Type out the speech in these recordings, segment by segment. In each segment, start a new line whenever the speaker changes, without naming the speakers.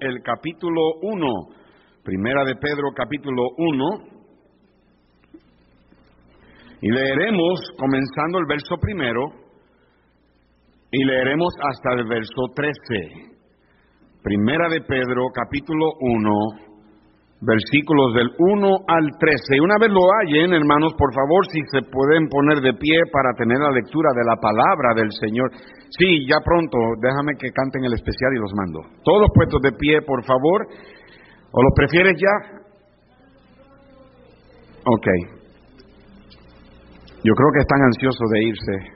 el capítulo 1, primera de Pedro capítulo 1, y leeremos comenzando el verso primero y leeremos hasta el verso 13. Primera de Pedro capítulo 1, versículos del 1 al 13. Y una vez lo hallen, hermanos, por favor, si se pueden poner de pie para tener la lectura de la palabra del Señor. Sí, ya pronto, déjame que canten el especial y los mando. Todos puestos de pie, por favor. ¿O los prefieres ya? Ok. Yo creo que están ansiosos de irse.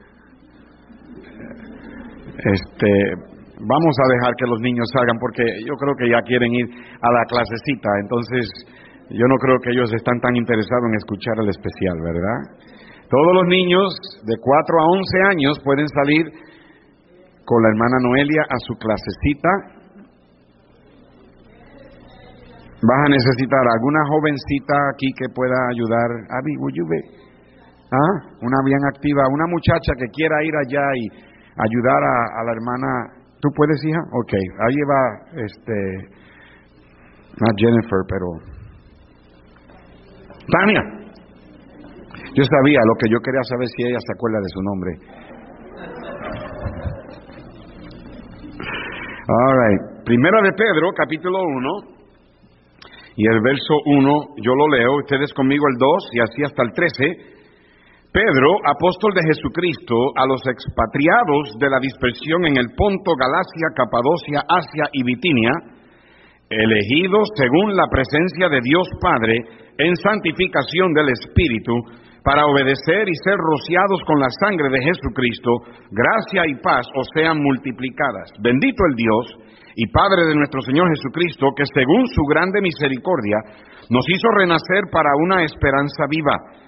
Este, vamos a dejar que los niños salgan porque yo creo que ya quieren ir a la clasecita, entonces yo no creo que ellos están tan interesados en escuchar el especial, ¿verdad? Todos los niños de 4 a 11 años pueden salir con la hermana Noelia a su clasecita. Vas a necesitar alguna jovencita aquí que pueda ayudar. Abby, would you ¿Ah? Una bien activa, una muchacha que quiera ir allá y ayudar a la hermana ¿Tú puedes, hija? Ok, ahí va, este, no Jennifer, pero... Tania. Yo sabía, lo que yo quería saber si ella se acuerda de su nombre. All right. Primera de Pedro, capítulo 1, y el verso 1, yo lo leo, ustedes conmigo el 2 y así hasta el 13. Pedro, apóstol de Jesucristo, a los expatriados de la dispersión en el Ponto, Galacia, Capadocia, Asia y Bitinia, elegidos según la presencia de Dios Padre en santificación del Espíritu, para obedecer y ser rociados con la sangre de Jesucristo, gracia y paz os sean multiplicadas. Bendito el Dios y Padre de nuestro Señor Jesucristo, que según su grande misericordia nos hizo renacer para una esperanza viva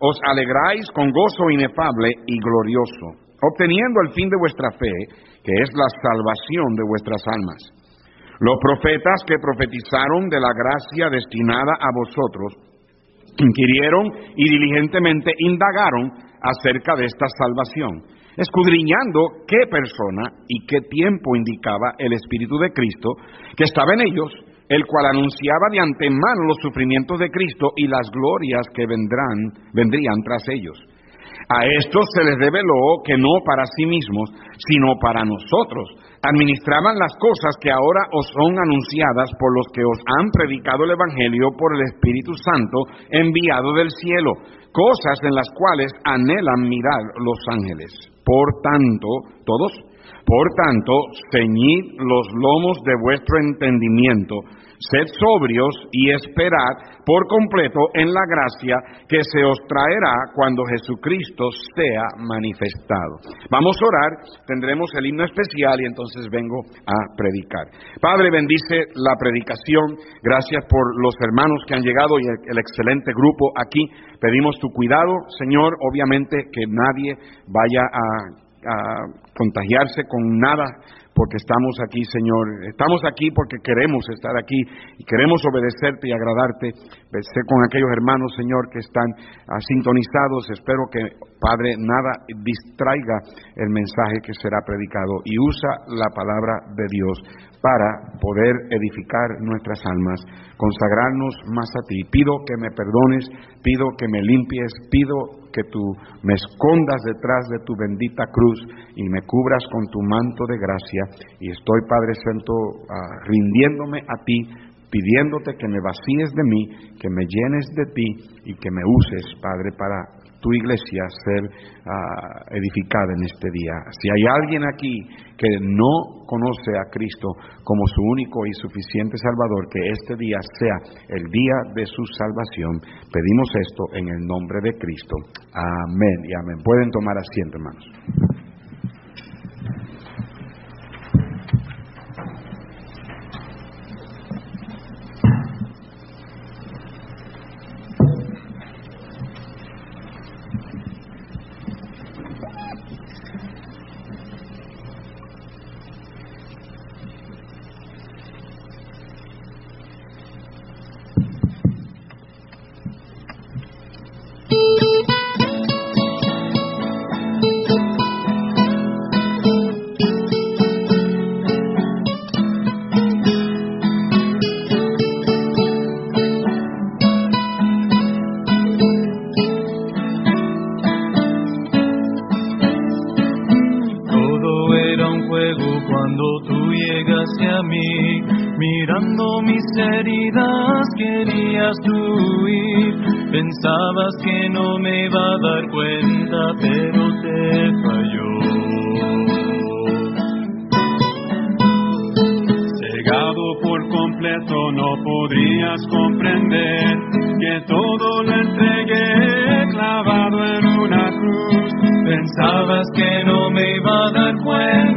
os alegráis con gozo inefable y glorioso obteniendo el fin de vuestra fe, que es la salvación de vuestras almas. Los profetas que profetizaron de la gracia destinada a vosotros, inquirieron y diligentemente indagaron acerca de esta salvación, escudriñando qué persona y qué tiempo indicaba el Espíritu de Cristo que estaba en ellos, el cual anunciaba de antemano los sufrimientos de Cristo y las glorias que vendrán, vendrían tras ellos a estos se les reveló que no para sí mismos, sino para nosotros. Administraban las cosas que ahora os son anunciadas por los que os han predicado el Evangelio por el Espíritu Santo enviado del cielo, cosas en las cuales anhelan mirar los ángeles. Por tanto, todos, por tanto, ceñid los lomos de vuestro entendimiento Sed sobrios y esperad por completo en la gracia que se os traerá cuando Jesucristo sea manifestado. Vamos a orar, tendremos el himno especial y entonces vengo a predicar. Padre, bendice la predicación. Gracias por los hermanos que han llegado y el, excelente grupo aquí. Pedimos tu cuidado, Señor, obviamente que nadie vaya a, a contagiarse con nada porque estamos aquí, Señor. Estamos aquí porque queremos estar aquí y queremos obedecerte y agradarte. Sé con aquellos hermanos, Señor, que están ah, sintonizados. Espero que, Padre, nada distraiga el mensaje que será predicado y usa la palabra de Dios para poder edificar nuestras almas, consagrarnos más a ti. Pido que me perdones, pido que me limpies, pido que tú me escondas detrás de tu bendita cruz y me cubras con tu manto de gracia. Y estoy, Padre Santo, ah, rindiéndome a ti, pidiéndote que me vacíes de mí, que me llenes de ti y que me uses, Padre, para
tu iglesia ser ah, edificada en este día. Si hay alguien aquí que no conoce a Cristo como su único y suficiente Salvador, que este día sea el día de su salvación, pedimos esto en el nombre de Cristo. Amén y amén. Pueden tomar asiento, hermanos. pensabas que no me iba a dar cuenta.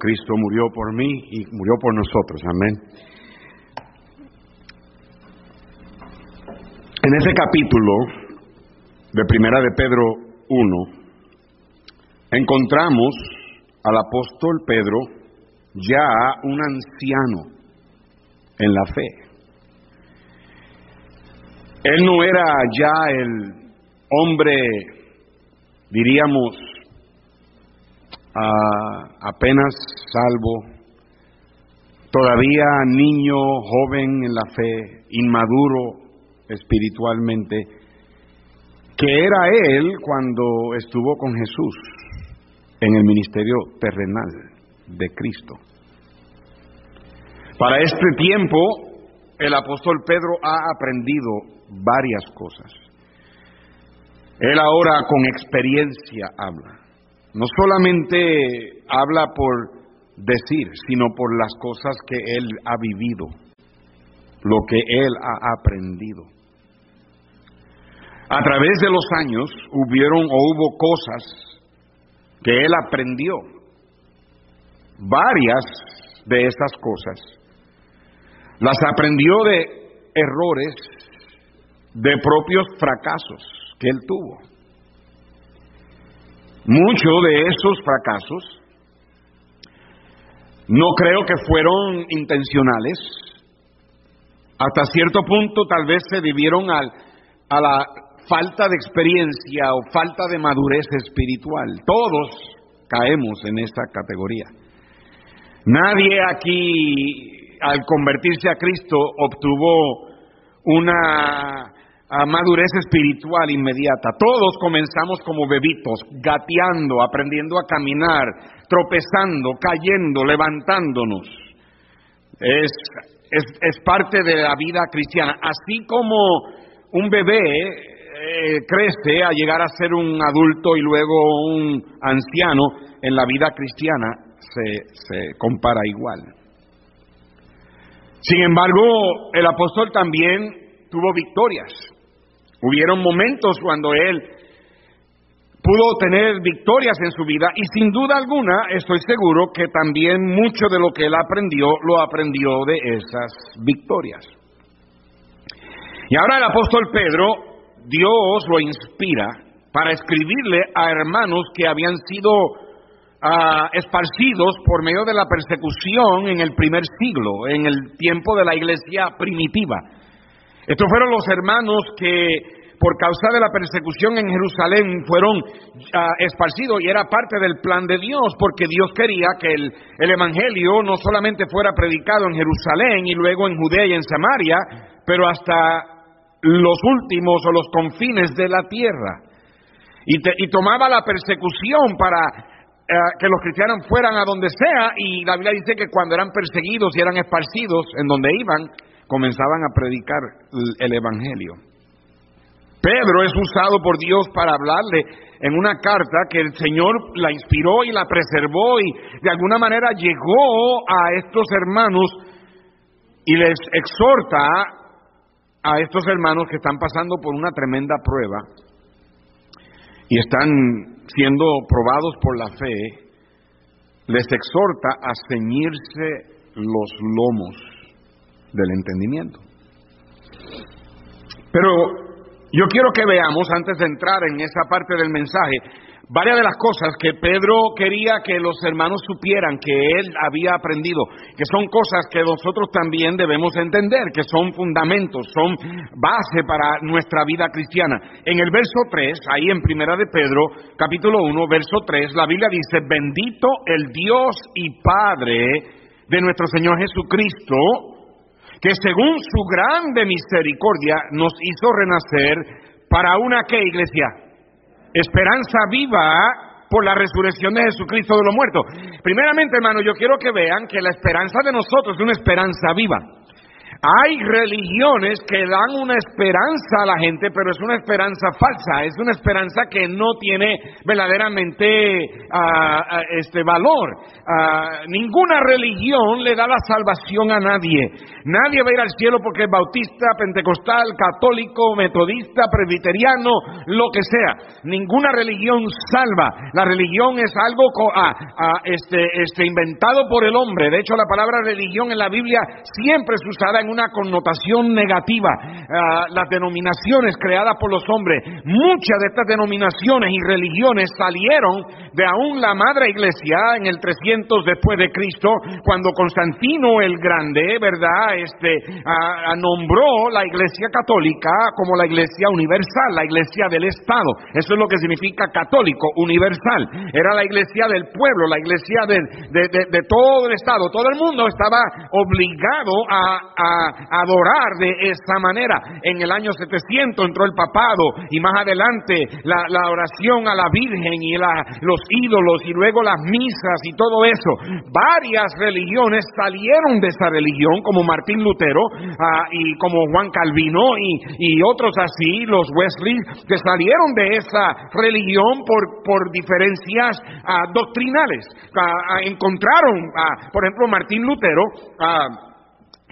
Cristo murió por mí y murió por nosotros. Amén. En ese capítulo de Primera de Pedro 1, encontramos al apóstol Pedro ya un anciano en la fe. Él no era ya el hombre, diríamos, apenas salvo, todavía niño, joven en la fe, inmaduro espiritualmente, que era él cuando estuvo con Jesús en el ministerio terrenal de Cristo. Para este tiempo, el apóstol Pedro ha aprendido varias cosas. Él ahora con experiencia habla. No solamente habla por decir, sino por las cosas que él ha vivido, lo que él ha aprendido.
A través de los años hubieron o hubo cosas que él aprendió. Varias de esas cosas. Las aprendió de errores, de propios fracasos que él tuvo. Muchos de esos fracasos no creo que fueron intencionales. Hasta cierto punto tal vez se debieron al, a la falta de experiencia o falta de madurez espiritual. Todos caemos en esta categoría. Nadie aquí al convertirse a Cristo obtuvo una madurez espiritual inmediata. Todos comenzamos como bebitos, gateando, aprendiendo a caminar, tropezando, cayendo, levantándonos. Es, es, parte de la vida cristiana. Así como un bebé eh, crece a llegar a ser un adulto y luego un anciano, en la vida cristiana se, se compara igual. Sin embargo, el apóstol también tuvo victorias. Hubieron momentos cuando él pudo tener victorias en su vida y sin duda alguna estoy seguro que también mucho de lo que él aprendió lo aprendió de esas victorias. Y ahora el apóstol Pedro, Dios lo inspira para escribirle a hermanos que habían sido ah, esparcidos por medio de la persecución en el primer siglo, en el tiempo de la iglesia primitiva. Estos fueron los hermanos que por causa de la persecución en Jerusalén fueron ah, esparcidos y era parte del plan de Dios, porque Dios quería que el, el Evangelio no solamente fuera predicado en Jerusalén y luego en Judea y en Samaria, pero hasta los últimos o los confines de la tierra. Y, y tomaba la persecución para eh, que los cristianos fueran a donde sea, y la Biblia dice que cuando eran perseguidos y eran esparcidos en donde iban, comenzaban a predicar el Evangelio. Pedro es usado por Dios para hablarle en una carta que el Señor la inspiró y la preservó y de alguna manera llegó a estos hermanos y les exhorta a estos hermanos que están pasando por una tremenda prueba y están siendo probados por la fe, les exhorta a ceñirse los lomos del entendimiento. Pero yo quiero que veamos, antes de entrar en esa parte del mensaje, varias de las cosas que Pedro quería que los hermanos supieran que él había aprendido, que son cosas que nosotros también debemos entender, que son fundamentos, son base para nuestra vida cristiana. En el verso 3, ahí en Primera de Pedro, capítulo 1, verso 3, la Biblia dice, bendito el Dios y Padre de nuestro Señor Jesucristo, que según su grande misericordia nos hizo renacer para una qué iglesia? Esperanza viva por la resurrección de Jesucristo de los muertos. Primeramente, hermano, yo quiero que vean que la esperanza de nosotros es una esperanza viva. Hay religiones que dan una esperanza a la gente, pero es una esperanza falsa, es una esperanza que no tiene verdaderamente ah, este valor. Ah, ninguna religión le da la salvación a nadie. Nadie va a ir al cielo porque es bautista, pentecostal, católico, metodista, presbiteriano, lo que sea. Ninguna religión salva. La religión es algo este, este, inventado por el hombre. De hecho, la palabra religión en la Biblia siempre es usada en una connotación negativa. Las denominaciones creadas por los hombres, muchas de estas denominaciones y religiones salieron de aún la madre iglesia en el 300 después de Cristo, cuando Constantino el Grande, ¿verdad? Este, nombró la iglesia católica como la iglesia universal, la iglesia del Estado. Eso es lo que significa católico, universal. Era la iglesia del pueblo, la iglesia de, de todo el Estado. Todo el mundo estaba obligado a adorar de esa manera. En el año 700 entró el papado y más adelante la, oración a la Virgen y los ídolos y luego las misas y todo eso. Varias religiones salieron de esa religión, como Martín Lutero ah, y como Juan Calvino y, otros así, los Wesley, que salieron de esa religión por, por diferencias ah, doctrinales. Ah, encontraron, por ejemplo, Martín Lutero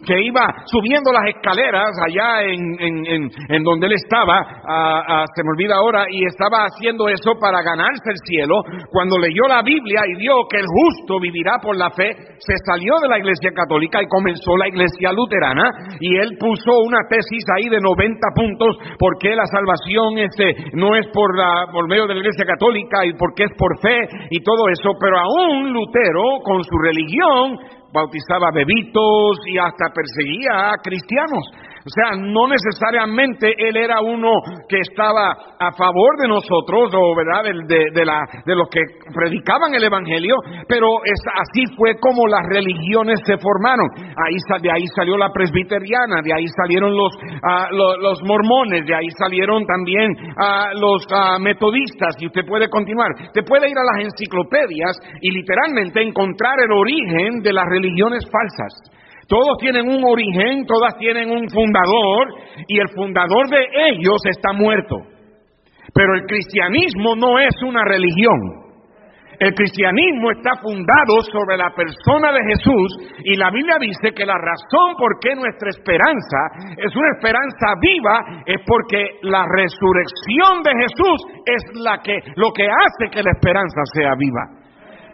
que iba subiendo las escaleras allá en, en, donde él estaba, se me olvida ahora, y estaba haciendo eso para ganarse el cielo, cuando leyó la Biblia y vio que el justo vivirá por la fe, se salió de la iglesia católica y comenzó la iglesia luterana, y él puso una tesis ahí de 90 puntos, porque la salvación este, no es por, la, por medio de la iglesia católica y porque es por fe y todo eso, pero aún Lutero, con su religión, bautizaba bebitos y hasta perseguía a cristianos. O sea, no necesariamente él era uno que estaba a favor de nosotros, o verdad, de, de, la, de los que predicaban el Evangelio, pero es, así fue como las religiones se formaron. Ahí, de ahí salió la presbiteriana, de ahí salieron los, uh, los, mormones, de ahí salieron también uh, los uh, metodistas, y usted puede continuar. Usted puede ir a las enciclopedias y literalmente encontrar el origen de las religiones falsas. Todos tienen un origen, todas tienen un fundador y el fundador de ellos está muerto. Pero el cristianismo no es una religión. El cristianismo está fundado sobre la persona de Jesús y la Biblia dice que la razón por qué nuestra esperanza es una esperanza viva es porque la resurrección de Jesús es la que lo que hace que la esperanza sea viva.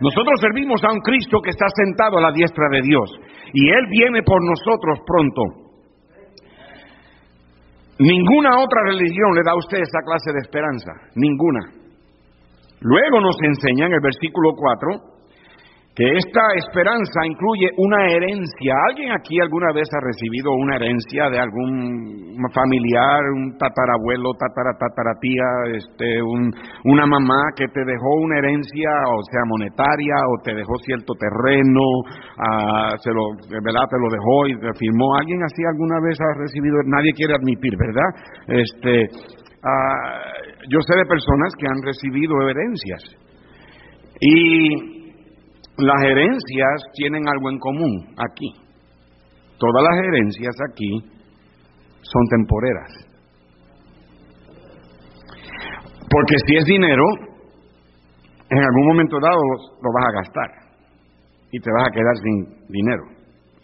Nosotros servimos a un Cristo que está sentado a la diestra de Dios y Él viene por nosotros pronto. Ninguna otra religión le da a usted esa clase de esperanza, ninguna. Luego nos enseña en el versículo 4 que esta esperanza incluye una herencia. ¿Alguien aquí alguna vez ha recibido una herencia de algún familiar, un tatarabuelo, tataratataratia, este, un, una mamá que te dejó una herencia, o sea, monetaria, o te dejó cierto terreno, uh, se lo, ¿verdad? Te lo dejó y te firmó. ¿Alguien así alguna vez ha recibido? Nadie quiere admitir, ¿verdad? Este, uh, yo sé de personas que han recibido herencias. Y las herencias tienen algo en común aquí. Todas las herencias aquí son temporeras. Porque si es dinero, en algún momento dado lo vas a gastar y te vas a quedar sin dinero,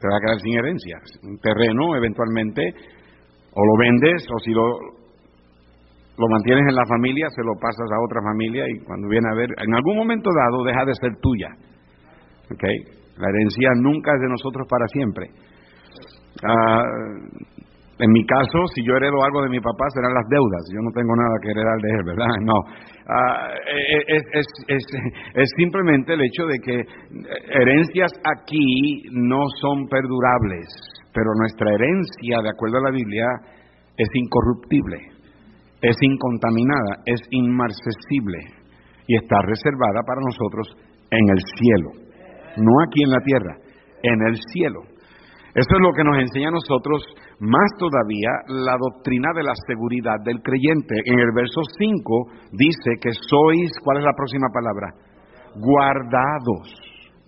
te vas a quedar sin herencias. Un terreno eventualmente o lo vendes o si lo, lo mantienes en la familia, se lo pasas a otra familia y cuando viene a ver, en algún momento dado deja de ser tuya Okay. La herencia nunca es de nosotros para siempre. Ah, en mi caso, si yo heredo algo de mi papá, serán las deudas. Yo no tengo nada que heredar de él, ¿verdad? No. Ah, es, es, es, es, simplemente el hecho de que herencias aquí no son perdurables, pero nuestra herencia, de acuerdo a la Biblia, es incorruptible, es incontaminada, es inmarcesible y está reservada para nosotros en el cielo no aquí en la tierra, en el cielo. Eso es lo que nos enseña a nosotros más todavía la doctrina de la seguridad del creyente. En el verso 5 dice que sois, ¿cuál es la próxima palabra? Guardados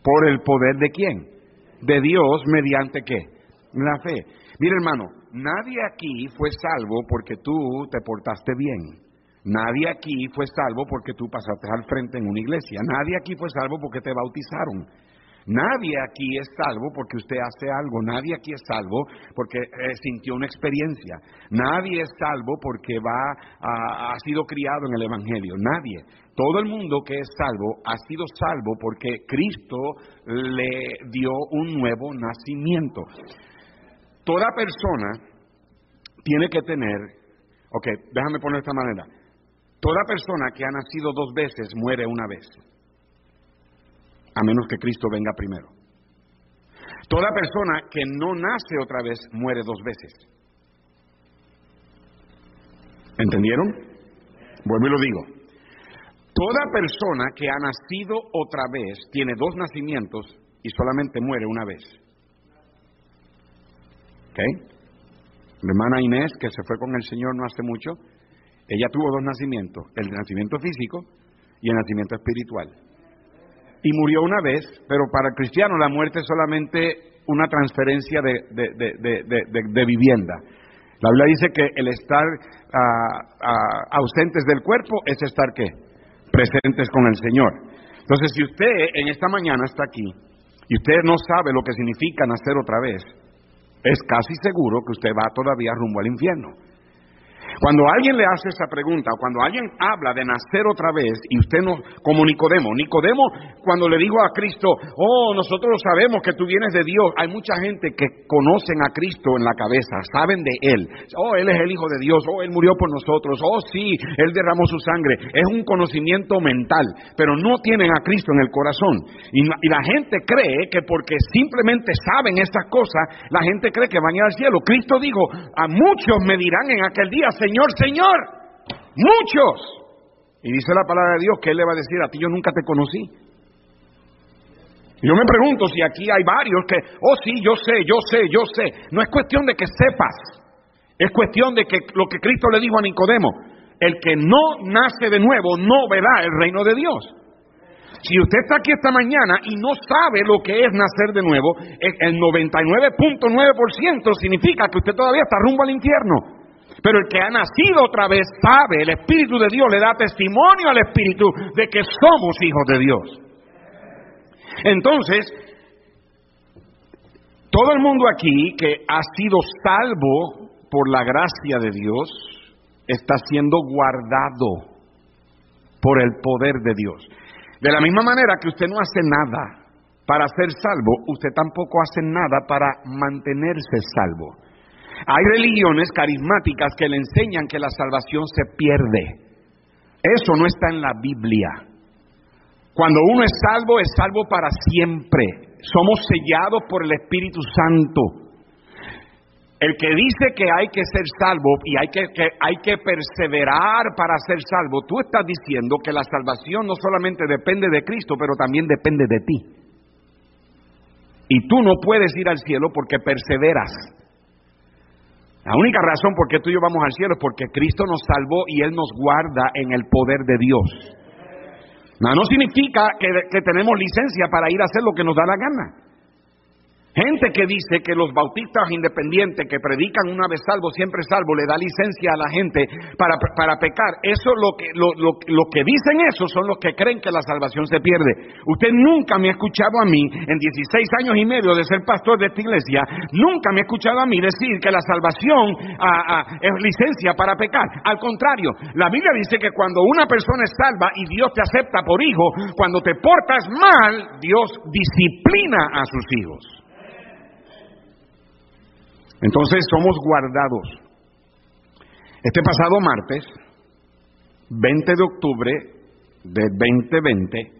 por el poder de quién? De Dios mediante qué? La fe. Mira hermano, nadie aquí fue salvo porque tú te portaste bien. Nadie aquí fue salvo porque tú pasaste al frente en una iglesia. Nadie aquí fue salvo porque te bautizaron. Nadie aquí es salvo porque usted hace algo, nadie aquí es salvo porque eh, sintió una experiencia, nadie es salvo porque va ha sido criado en el Evangelio, nadie. Todo el mundo que es salvo ha sido salvo porque Cristo le dio un nuevo nacimiento. Toda persona tiene que tener, ok, déjame poner de esta manera, toda persona que ha nacido dos veces muere una vez a menos que Cristo venga primero. Toda persona que no nace otra vez muere dos veces. ¿Entendieron? Vuelvo y lo digo. Toda persona que ha nacido otra vez tiene dos nacimientos y solamente muere una vez. ¿Ok? Mi hermana Inés, que se fue con el Señor no hace mucho, ella tuvo dos nacimientos, el nacimiento físico y el nacimiento espiritual y murió una vez, pero para el cristiano la muerte es solamente una transferencia de, vivienda. La Biblia dice que el estar ah, ah, ausentes del cuerpo es estar qué? Presentes con el Señor. Entonces, si usted en esta mañana está aquí y usted no sabe lo que significa nacer otra vez, es casi seguro que usted va todavía rumbo al infierno. Cuando alguien le hace esa pregunta, cuando alguien habla de nacer otra vez, y usted no, como Nicodemo, Nicodemo cuando le dijo a Cristo, oh, nosotros sabemos que tú vienes de Dios, hay mucha gente que conocen a Cristo en la cabeza, saben de Él, oh, Él es el Hijo de Dios, oh, Él murió por nosotros, oh, sí, Él derramó su sangre, es un conocimiento mental, pero no tienen a Cristo en el corazón. Y, la gente cree que porque simplemente saben esas cosas, la gente cree que van a ir al cielo. Cristo dijo, a muchos me dirán en aquel día, Señor, Señor. Muchos. Y dice la palabra de Dios que Él le va a decir, a ti yo nunca te conocí. Yo me pregunto si aquí hay varios que, oh sí, yo sé, yo sé, yo sé. No es cuestión de que sepas, es cuestión de que lo que Cristo le dijo a Nicodemo, el que no nace de nuevo no verá el reino de Dios. Si usted está aquí esta mañana y no sabe lo que es nacer de nuevo, el 99.9% significa que usted todavía está rumbo al infierno. Pero el que ha nacido otra vez sabe, el Espíritu de Dios le da testimonio al Espíritu de que somos hijos de Dios. Entonces, todo el mundo aquí que ha sido salvo por la gracia de Dios está siendo guardado por el poder de Dios. De la misma manera que usted no hace nada para ser salvo, usted tampoco hace nada para mantenerse salvo. Hay religiones carismáticas que le enseñan que la salvación se pierde. Eso no está en la Biblia. Cuando uno es salvo, es salvo para siempre. Somos sellados por el Espíritu Santo. El que dice que hay que ser salvo y hay que, hay que perseverar para ser salvo, tú estás diciendo que la salvación no solamente depende de Cristo, pero también depende de ti. Y tú no puedes ir al cielo porque perseveras. La única razón por qué tú y yo vamos al cielo es porque Cristo nos salvó y Él nos guarda en el poder de Dios. No, significa que tenemos licencia para ir a hacer lo que nos da la gana. Gente que dice que los bautistas independientes que predican una vez salvo, siempre salvo, le da licencia a la gente para, para pecar. Eso lo que, lo, lo, lo, que dicen eso son los que creen que la salvación se pierde. Usted nunca me ha escuchado a mí, en 16 años y medio de ser pastor de esta iglesia, nunca me ha escuchado a mí decir que la salvación es licencia para pecar. Al contrario, la Biblia dice que cuando una persona es salva y Dios te acepta por hijo, cuando te portas mal, Dios disciplina a sus hijos. Entonces somos guardados. Este pasado martes, 20 de octubre del 2020,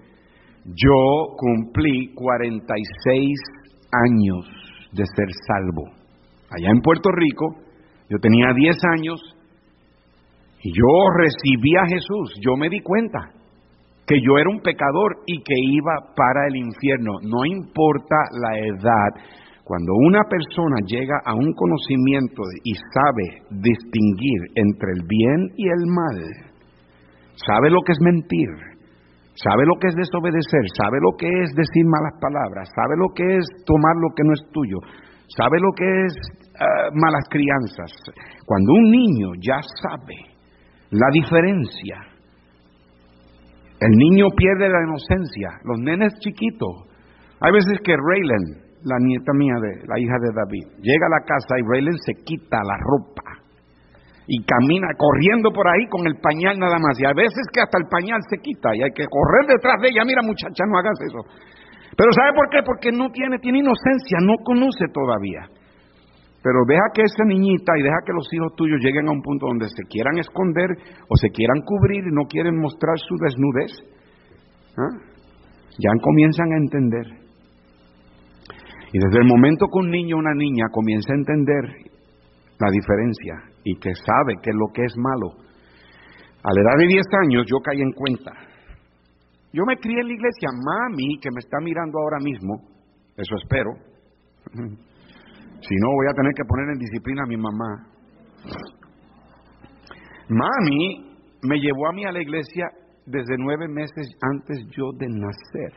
yo cumplí 46 años de ser salvo. Allá en Puerto Rico, yo tenía 10 años y yo recibí a Jesús. Yo me di cuenta que yo era un pecador y que iba para el infierno. No importa la edad, cuando una persona llega a un conocimiento y sabe distinguir entre el bien y el mal, sabe lo que es mentir, sabe lo que es desobedecer, sabe lo que es decir malas palabras, sabe lo que es tomar lo que no es tuyo, sabe lo que es uh, malas crianzas. Cuando un niño ya sabe la diferencia, el niño pierde la inocencia, los nenes chiquitos. Hay veces que Raylan, la nieta mía, de la hija de David. Llega a la casa y Raylen se quita la ropa y camina corriendo por ahí con el pañal nada más. Y a veces que hasta el pañal se quita y hay que correr detrás de ella. Mira muchacha, no hagas eso. Pero ¿sabe por qué? Porque no tiene, tiene inocencia, no conoce todavía. Pero deja que esa niñita y deja que los hijos tuyos lleguen a un punto donde se quieran esconder o se quieran cubrir y no quieren mostrar su desnudez. ¿Ah? Ya comienzan a entender. Y desde el momento que un niño o una niña comienza a entender la diferencia y que sabe que lo que es malo, a la edad de 10 años yo caí en cuenta. Yo me crié en la iglesia, mami, que me está mirando ahora mismo, eso espero. Si no, voy a tener que poner en disciplina a mi mamá. Mami me llevó a mí a la iglesia desde nueve meses antes yo de nacer.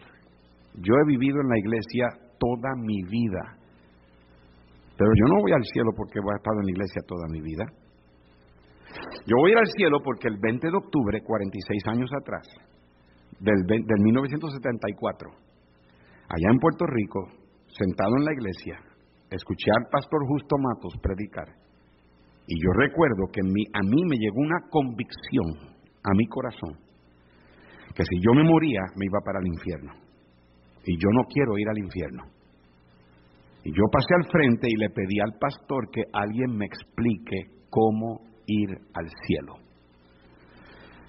Yo he vivido en la iglesia toda mi vida. Pero yo no voy al cielo porque voy a estar en la iglesia toda mi vida. Yo voy a ir al cielo porque el 20 de octubre, 46 años atrás, del, del 1974, allá en Puerto Rico, sentado en la iglesia, escuché al pastor Justo Matos predicar. Y yo recuerdo que a mí me llegó una convicción a mi corazón que si yo me moría me iba para el infierno. Y yo no quiero ir al infierno. Y yo pasé al frente y le pedí al pastor que alguien me explique cómo ir al cielo.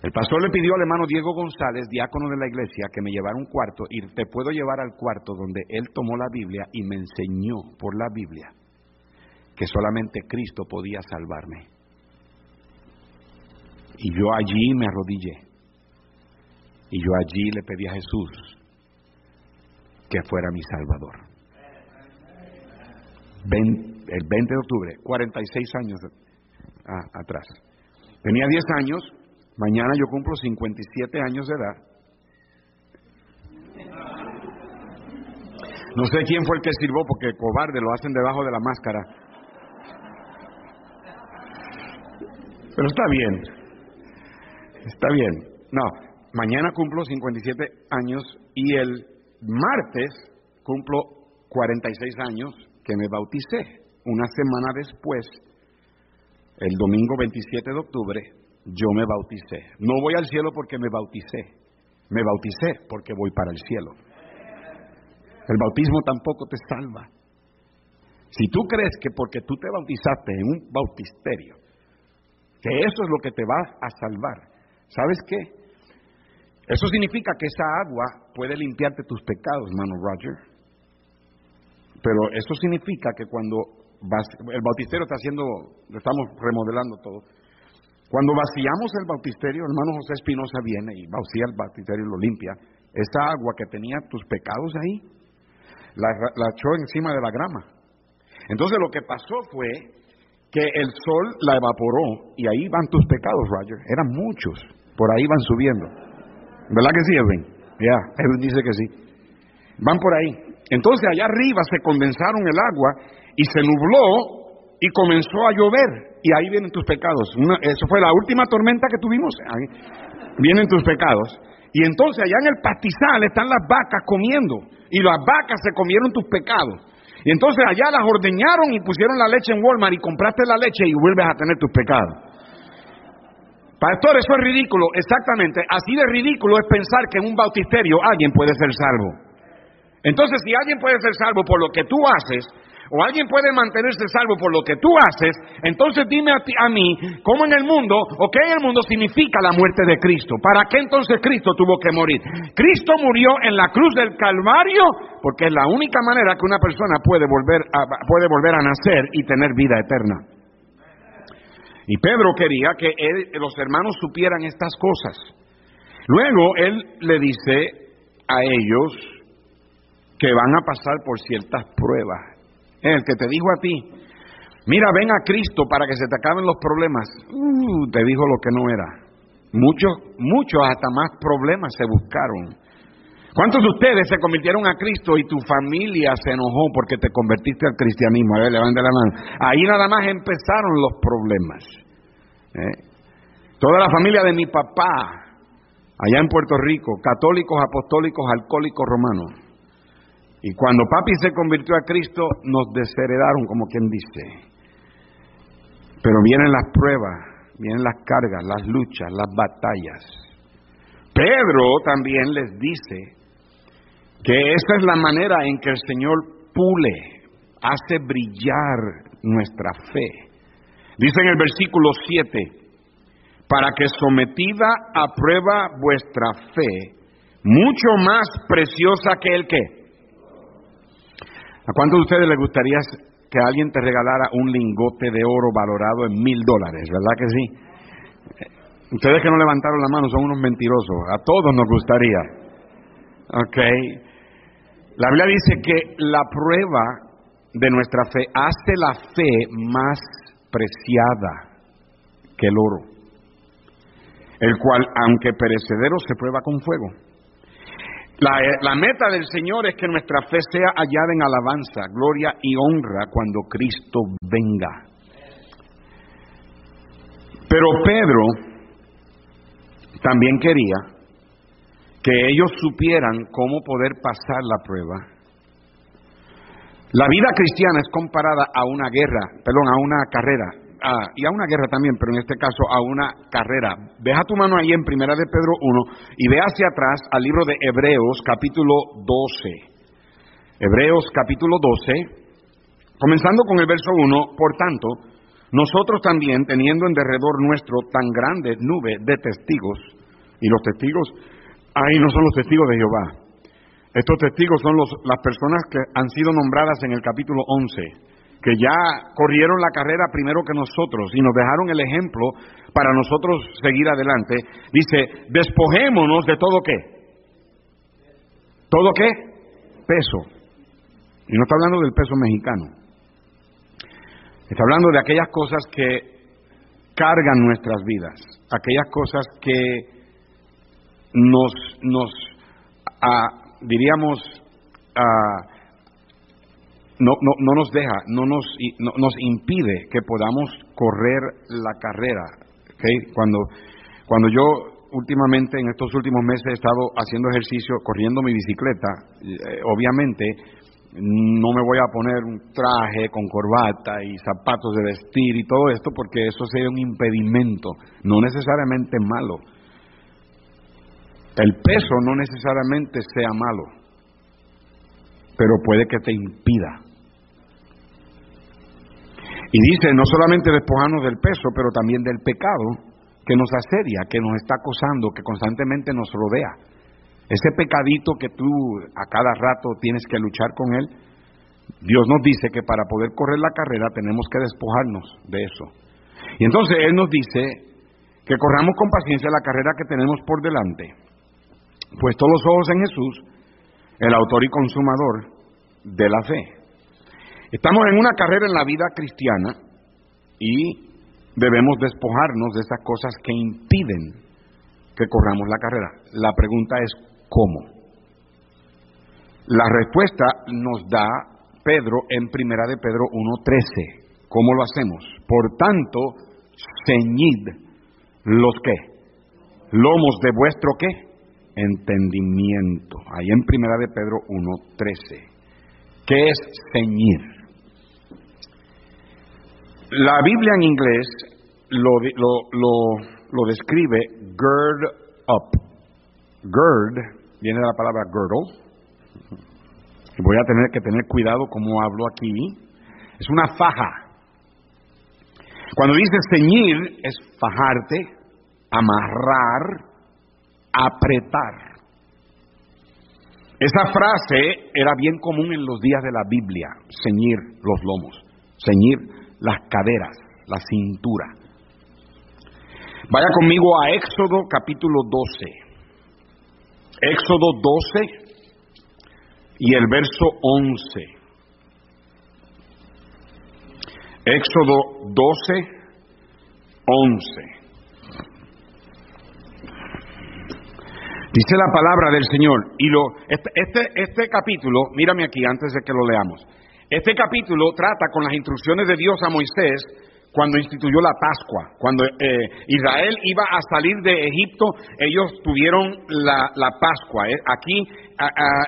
El pastor le pidió al hermano Diego González, diácono de la iglesia, que me llevara un cuarto y te puedo llevar al cuarto donde él tomó la Biblia y me enseñó por la Biblia que solamente Cristo podía salvarme. Y yo allí me arrodillé. Y yo allí le pedí a Jesús que fuera mi Salvador. el 20 de octubre, 46 años atrás. Tenía 10 años, mañana yo cumplo 57 años de edad. No sé quién fue el que sirvó porque cobarde lo hacen debajo de la máscara. Pero está bien. Está bien. No, mañana cumplo 57 años y el martes cumplo 46 años que me bauticé. Una semana después, el domingo 27 de octubre, yo me bauticé. No voy al cielo porque me bauticé. Me bauticé porque voy para el cielo. El bautismo tampoco te salva. Si tú crees que porque tú te bautizaste en un bautisterio, que eso es lo que te va a salvar, ¿Sabes qué? Eso significa que esa agua puede limpiarte tus pecados, hermano Roger. Pero eso significa que cuando el bautisterio está haciendo, estamos remodelando todo. Cuando vaciamos el bautisterio, hermano José Espinosa viene y vacía el bautisterio y lo limpia. Esa agua que tenía tus pecados ahí, la, la echó encima de la grama. Entonces lo que pasó fue que el sol la evaporó y ahí van tus pecados, Roger. Eran muchos. Por ahí van subiendo. ¿Verdad que sí, Edwin? Ya, Edwin dice que sí. Van por ahí. Entonces allá arriba se condensaron el agua y se nubló y comenzó a llover. Y ahí vienen tus pecados. eso fue la última tormenta que tuvimos. Ahí vienen tus pecados. Y entonces allá en el pastizal están las vacas comiendo. Y las vacas se comieron tus pecados. Y entonces allá las ordeñaron y pusieron la leche en Walmart y compraste la leche y vuelves a tener tus pecados. Pastor, eso es ridículo. Exactamente. Así de ridículo es pensar que en un bautisterio alguien puede ser salvo. Entonces, si alguien puede ser salvo por lo que tú haces, o alguien puede mantenerse salvo por lo que tú haces, entonces dime a, a mí, ¿cómo en el mundo, o qué en el mundo significa la muerte de Cristo? ¿Para qué entonces Cristo tuvo que morir? Cristo murió en la cruz del Calvario porque es la única manera que una persona puede volver a, puede volver a nacer y tener vida eterna. Y Pedro quería que los hermanos supieran estas cosas. Luego él le dice a ellos que van a pasar por ciertas pruebas. El que te dijo a ti, mira, ven a Cristo para que se te acaben los problemas, uh, te dijo lo que no era. Muchos, muchos hasta más problemas se buscaron ¿Cuántos de ustedes se convirtieron a Cristo y tu familia se enojó porque te convertiste al cristianismo? A ver, levante la mano. Ahí nada más empezaron los problemas. ¿eh? Toda la familia de mi papá, allá en Puerto Rico, católicos, apostólicos, alcohólicos romanos. Y cuando papi se convirtió a Cristo, nos desheredaron, como quien dice. Pero vienen las pruebas, vienen las cargas, las luchas, las batallas. Pedro también les dice que esta es la manera en que el Señor pule, hace brillar nuestra fe. Dice en el versículo 7, para que sometida a prueba vuestra fe, mucho más preciosa que el que. ¿A cuántos de ustedes les gustaría que alguien te regalara un lingote de oro valorado en mil dólares? ¿Verdad que sí? Ustedes que no levantaron la mano son unos mentirosos. A todos nos gustaría. ¿Ok? La Biblia dice que la prueba de nuestra fe hace la fe más preciada que el oro, el cual, aunque perecedero, se prueba con fuego. La, la, meta del Señor es que nuestra fe sea hallada en alabanza, gloria y honra cuando Cristo venga. Pero Pedro también quería que ellos supieran cómo poder pasar la prueba. La vida cristiana es comparada a una guerra, perdón, a una carrera, y a una guerra también, pero en este caso a una carrera. Deja tu mano ahí en Primera de Pedro 1 y ve hacia atrás al libro de Hebreos capítulo 12. Hebreos capítulo 12, comenzando con el verso 1, por tanto, nosotros también, teniendo en derredor nuestro tan grande nube de testigos, y los testigos, ahí no son los testigos de Jehová, estos testigos son las personas que han sido nombradas en el capítulo 11, que ya corrieron la carrera primero que nosotros y nos dejaron el ejemplo para nosotros seguir adelante. Dice, despojémonos de todo qué. ¿Todo qué? Peso. Y no está hablando del peso mexicano. Está hablando de aquellas cosas que cargan nuestras vidas, aquellas cosas que nos, nos ah, diríamos, ah, no, no, no, nos deja, no nos, nos impide que podamos correr la carrera. ¿okay? Cuando, cuando yo últimamente, en estos últimos meses, he estado haciendo ejercicio, corriendo mi bicicleta, eh, obviamente no me voy a poner un traje con corbata y zapatos de vestir y todo esto porque eso sería un impedimento, no necesariamente malo. El peso no necesariamente sea malo, pero puede que te impida. Y dice, no solamente despojarnos del peso, pero también del pecado que nos asedia, que nos está acosando, que constantemente nos rodea. Ese pecadito que tú a cada rato tienes que luchar con él, Dios nos dice que para poder correr la carrera tenemos que despojarnos de eso. Y entonces Él nos dice que corramos con paciencia la carrera que tenemos por delante, puesto los ojos en Jesús, el autor y consumador de la fe. Estamos en una carrera en la vida cristiana y debemos despojarnos de esas cosas que impiden que corramos la carrera. La pregunta es ¿Cómo? La respuesta nos da Pedro en Primera de Pedro 1.13. ¿Cómo lo hacemos? Por tanto, ceñid los que lomos de vuestro qué? Entendimiento. Ahí en Primera de Pedro 1.13. ¿Qué es ceñir? La Biblia en inglés lo, lo, lo describe gird up. Gird viene de la palabra girdle. Voy a tener que tener cuidado como hablo aquí. Es una faja. Cuando dice ceñir, es fajarte, amarrar, apretar. Esa frase era bien común en los días de la Biblia, ceñir los lomos, ceñir las caderas, la cintura. Vaya conmigo a Éxodo capítulo 12. Éxodo 12 y el verso 11. Éxodo 12, 11. Dice la palabra del Señor. Y lo, este, este, este capítulo, mírame aquí antes de que lo leamos. Este capítulo trata con las instrucciones de Dios a Moisés cuando instituyó la Pascua. Cuando eh, Israel iba a salir de Egipto, ellos tuvieron la, Pascua. Eh. Aquí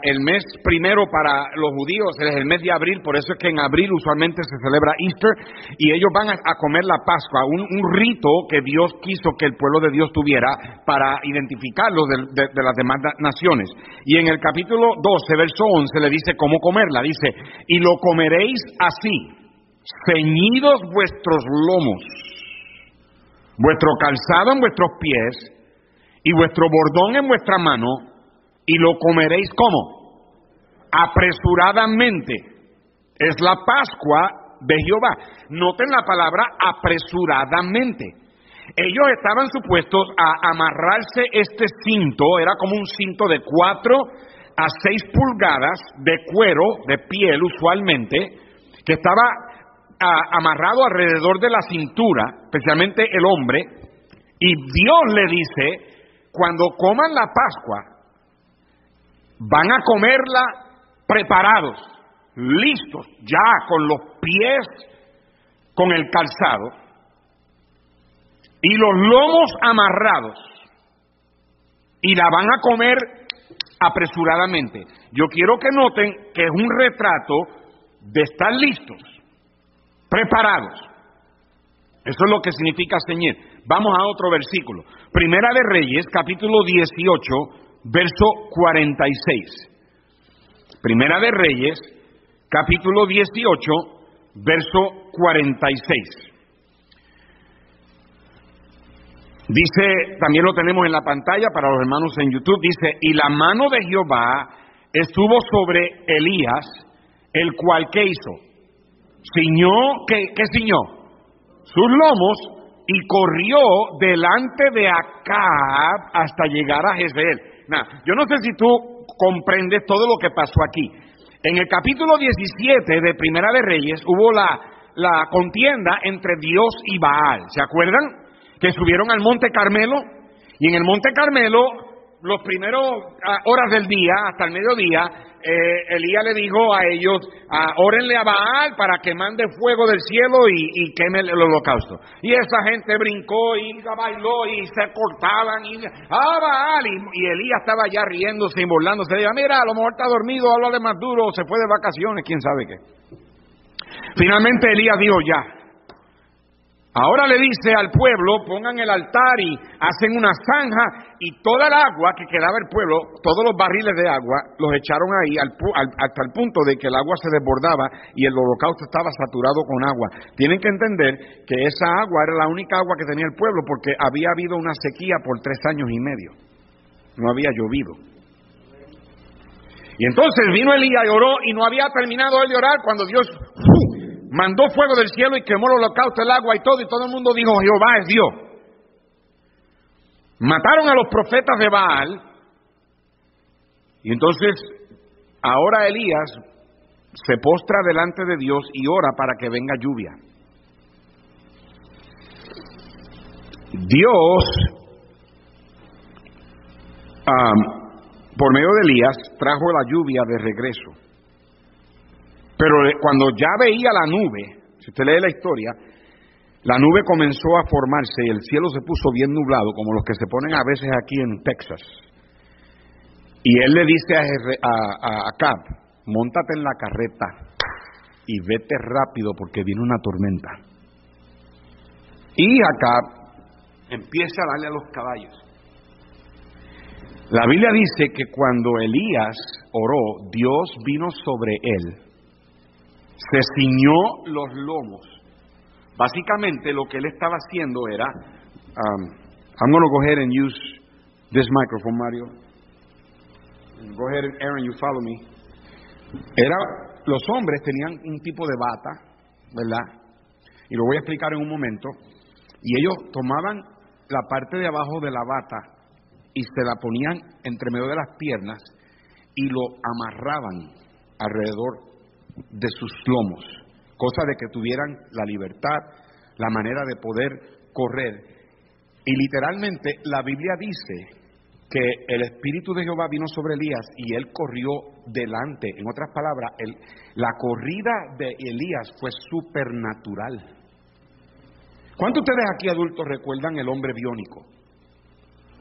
el mes primero para los judíos es el mes de abril, por eso es que en abril usualmente se celebra Easter y ellos van a, comer la Pascua, un, rito que Dios quiso que el pueblo de Dios tuviera para identificarlo de, de las demás naciones. Y en el capítulo 12, verso 11, le dice cómo comerla. Dice, y lo comeréis así ceñidos vuestros lomos, vuestro calzado en vuestros pies y vuestro bordón en vuestra mano, y lo comeréis como? Apresuradamente. Es la Pascua de Jehová. Noten la palabra apresuradamente. Ellos estaban supuestos a amarrarse este cinto, era como un cinto de cuatro a seis pulgadas de cuero, de piel usualmente, que estaba amarrado alrededor de la cintura, especialmente el hombre, y Dios le dice, cuando coman la Pascua, van a comerla preparados, listos, ya con los pies, con el calzado, y los lomos amarrados, y la van a comer apresuradamente. Yo quiero que noten que es un retrato de estar listos, preparados. Eso es lo que significa ceñir. Vamos a otro versículo. Primera de Reyes, capítulo 18, verso 46. Primera de Reyes, capítulo 18, verso 46. Dice, también lo tenemos en la pantalla para los hermanos en YouTube, dice, y la mano de Jehová estuvo sobre Elías, el cual que hizo? Ciñó, ¿qué, qué ciñó? sus lomos y corrió delante de Acab hasta llegar a Jezreel. yo no sé si tú comprendes todo lo que pasó aquí. En el capítulo 17 de Primera de Reyes hubo la, la contienda entre Dios y Baal. ¿Se acuerdan? Que subieron al Monte Carmelo y en el Monte Carmelo los primeros ah, horas del día, hasta el mediodía, eh, Elías le dijo a ellos, ah, órenle a Baal para que mande fuego del cielo y, queme el, holocausto. Y esa gente brincó y bailó y se cortaban y, ah, Baal, y, Elías estaba ya riéndose y burlándose. Dijo, mira, a lo mejor está dormido, habla de más duro, se fue de vacaciones, quién sabe qué. Finalmente Elías dijo, ya, Ahora le dice al pueblo, pongan el altar y hacen una zanja y toda el agua que quedaba el pueblo, todos los barriles de agua, los echaron ahí hasta el punto de que el agua se desbordaba y el holocausto estaba saturado con agua. Tienen que entender que esa agua era la única agua que tenía el pueblo porque había habido una sequía por tres años y medio. No había llovido. Y entonces vino Elías y oró y no había terminado él de orar cuando Dios mandó fuego del cielo y quemó el holocausto, el agua y todo, y todo el mundo dijo, Jehová es Dios. Mataron a los profetas de Baal, y entonces ahora Elías se postra delante de Dios y ora para que venga lluvia. Dios, por medio de Elías, trajo la lluvia de regreso. Pero cuando ya veía la nube, si usted lee la historia, la nube comenzó a formarse y el cielo se puso bien nublado, como los que se ponen a veces aquí en Texas. Y él le dice a, a, Acab, montate en la carreta y vete rápido porque viene una tormenta. Y Acab empieza a darle a los caballos. La Biblia dice que cuando Elías oró, Dios vino sobre él se ciñó los lomos. Básicamente lo que él estaba haciendo era, um, I'm going to go ahead and use this microphone, Mario. Go ahead, Aaron, you follow me. Era, los hombres tenían un tipo de bata, ¿verdad? Y lo voy a explicar en un momento. Y ellos tomaban la parte de abajo de la bata y se la ponían entre medio de las piernas y lo amarraban alrededor de sus lomos, cosa de que tuvieran la libertad, la manera de poder correr. Y literalmente la Biblia dice que el Espíritu de Jehová vino sobre Elías y él corrió delante. En otras palabras, la corrida de Elías fue supernatural. ¿Cuántos de ustedes aquí adultos recuerdan el hombre biónico?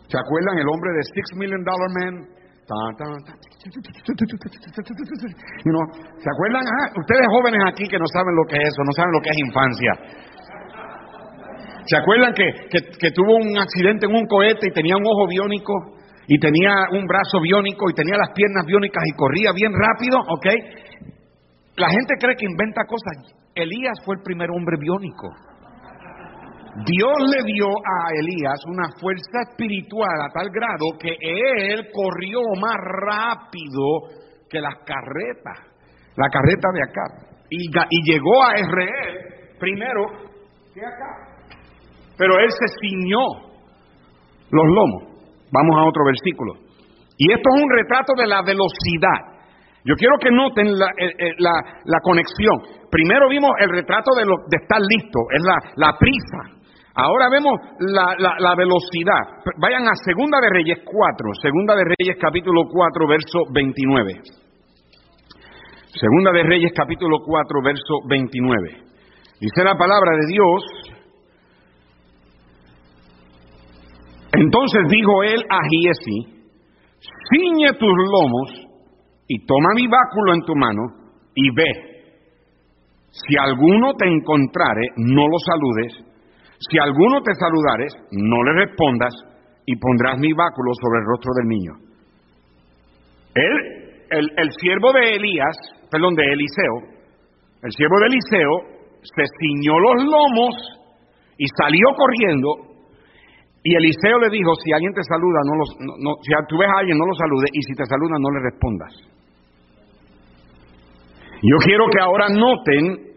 ¿Se acuerdan el hombre de Six Million Dollar Man? ¿Se acuerdan? ustedes jóvenes aquí que no saben lo que es eso, no saben lo que es infancia. ¿Se acuerdan que, que, tuvo un accidente en un cohete y tenía un ojo biónico y tenía un brazo biónico y tenía las piernas biónicas y corría bien rápido? ¿Ok? La gente cree que inventa cosas. Elías fue el primer hombre biónico. Dios le dio a Elías una fuerza espiritual a tal grado que él corrió más rápido que las carretas, la carreta de acá. Y, llegó a Israel primero que acá. Pero él se ciñó los lomos. Vamos a otro versículo. Y esto es un retrato de la velocidad. Yo quiero que noten la, eh, eh, la, conexión. Primero vimos el retrato de, lo, de estar listo, es la, la prisa, Ahora vemos la, velocidad. Vayan a Segunda de Reyes 4, Segunda de Reyes capítulo 4, verso 29. Segunda de Reyes capítulo 4, verso 29. Dice la palabra de Dios. Entonces dijo él a Giesi, ciñe tus lomos y toma mi báculo en tu mano y ve. Si alguno te encontrare, no lo saludes. Si alguno te saludares, no le respondas y pondrás mi báculo sobre el rostro del niño. Él, el, siervo de Elías, perdón, de Eliseo, el siervo de Eliseo se ciñó los lomos y salió corriendo. Y Eliseo le dijo, si alguien te saluda, no, los, no, si tú ves a alguien, no lo salude, y si te saluda, no le respondas. Yo quiero que ahora noten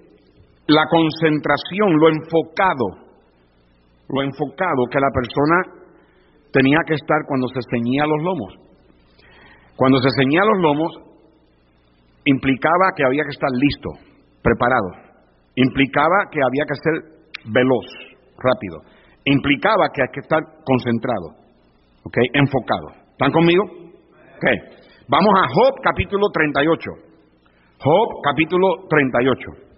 la concentración, lo enfocado, lo enfocado que la persona tenía que estar cuando se ceñía los lomos. Cuando se ceñía los lomos, implicaba que había que estar listo, preparado. Implicaba que había que ser veloz, rápido. Implicaba que hay que estar concentrado, ¿ok? Enfocado. ¿Están conmigo? Ok. Vamos a Job capítulo 38. Job capítulo 38.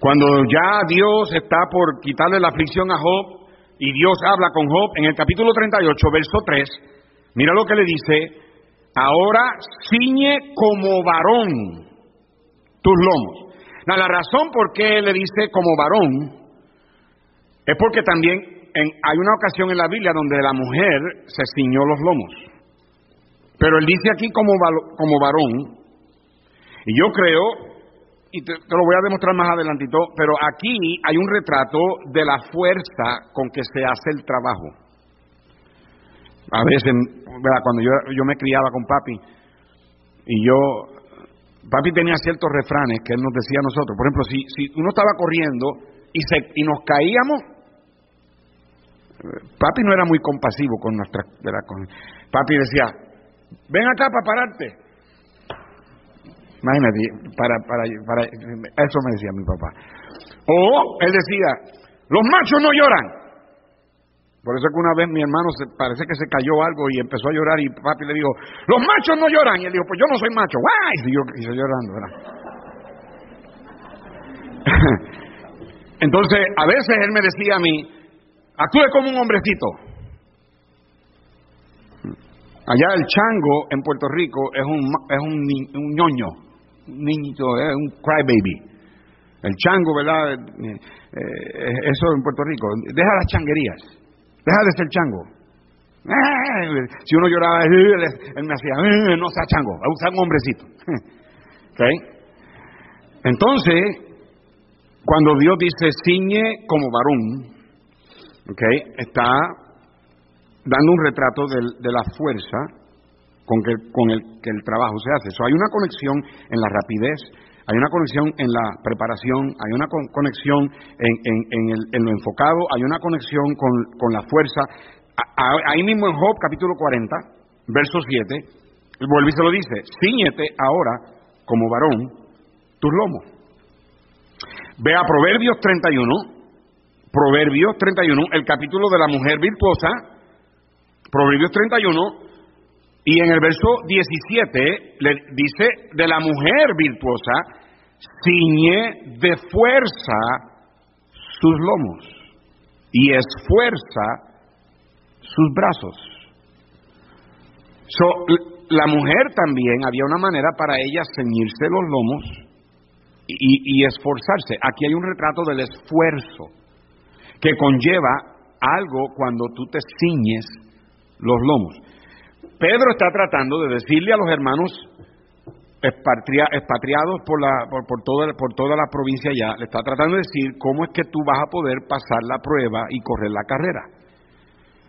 Cuando ya Dios está por quitarle la aflicción a Job y Dios habla con Job en el capítulo 38, verso 3, mira lo que le dice, ahora ciñe como varón tus lomos. la razón por qué le dice como varón es porque también hay una ocasión en la Biblia donde la mujer se ciñó los lomos. Pero él dice aquí como, como varón, y yo creo, y te, lo voy a demostrar más adelantito, pero aquí hay un retrato de la fuerza con que se hace el trabajo. A veces, cuando yo, yo me criaba con papi, y yo Papi tenía ciertos refranes que él nos decía a nosotros. Por ejemplo, si, si uno estaba corriendo y, se, y nos caíamos, papi no era muy compasivo con nuestra... papi decía, ven acá para pararte. Imagínate, para, para, para, eso me decía mi papá. O él decía, los machos no lloran. Por eso que una vez mi hermano se, parece que se cayó algo y empezó a llorar y papi le dijo, los machos no lloran. Y él dijo, pues yo no soy macho. ¡Guay! Y yo y llorando, ¿verdad? Entonces, a veces él me decía a mí, actúe como un hombrecito. Allá el chango en Puerto Rico es un, es un, un ñoño, niñito, es un crybaby. El chango, ¿verdad? Eh, eh, eso en Puerto Rico. Deja las changuerías. Deja de ser chango. Eh, si uno lloraba, él me hacía, eh, no sea chango, usar un hombrecito. Entonces, cuando Dios dice ciñe como varón, está dando un retrato de, la fuerza con, que, con el que el trabajo se hace. So, hay una conexión en la rapidez, hay una conexión en la preparación, hay una conexión en, lo enfocado, hay una conexión con, la fuerza. ahí mismo en Job capítulo 40, verso 7, vuelve y se lo dice, ciñete ahora como varón tus lomos. Ve a Proverbios 31, Proverbios 31, el capítulo de la mujer virtuosa, Proverbios 31, y en el verso 17 le dice de la mujer virtuosa, ciñe de fuerza sus lomos y esfuerza sus brazos. So, la mujer también había una manera para ella ceñirse los lomos y, y esforzarse. Aquí hay un retrato del esfuerzo que conlleva algo cuando tú te ciñes los lomos. Pedro está tratando de decirle a los hermanos expatriados por, toda la provincia ya, le está tratando de decir cómo es que tú vas a poder pasar la prueba y correr la carrera.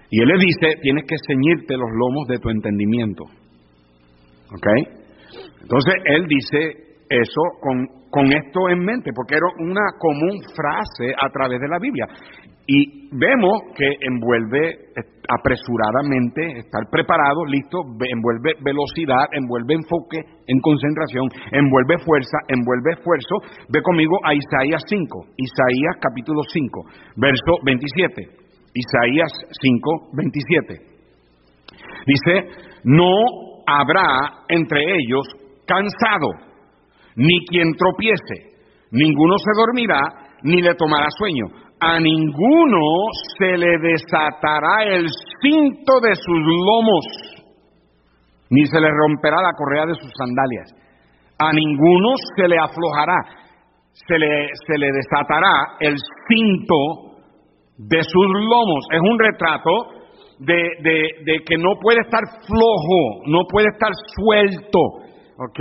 Y él le dice, tienes que ceñirte los lomos de tu entendimiento. ¿Ok? Entonces él dice eso con, con esto en mente, porque era una común frase a través de la Biblia. Y vemos que envuelve apresuradamente, estar preparado, listo, envuelve velocidad, envuelve enfoque en concentración, envuelve fuerza, envuelve esfuerzo. Ve conmigo a Isaías 5, Isaías capítulo 5, verso 27. Isaías 5, 27. Dice, no habrá entre ellos cansado, ni quien tropiece, ninguno se dormirá, ni le tomará sueño a ninguno se le desatará el cinto de sus lomos, ni se le romperá la correa de sus sandalias. a ninguno se le aflojará, se le, se le desatará el cinto de sus lomos. Es un retrato de, de, de, que no puede estar flojo, no puede estar suelto, ¿ok?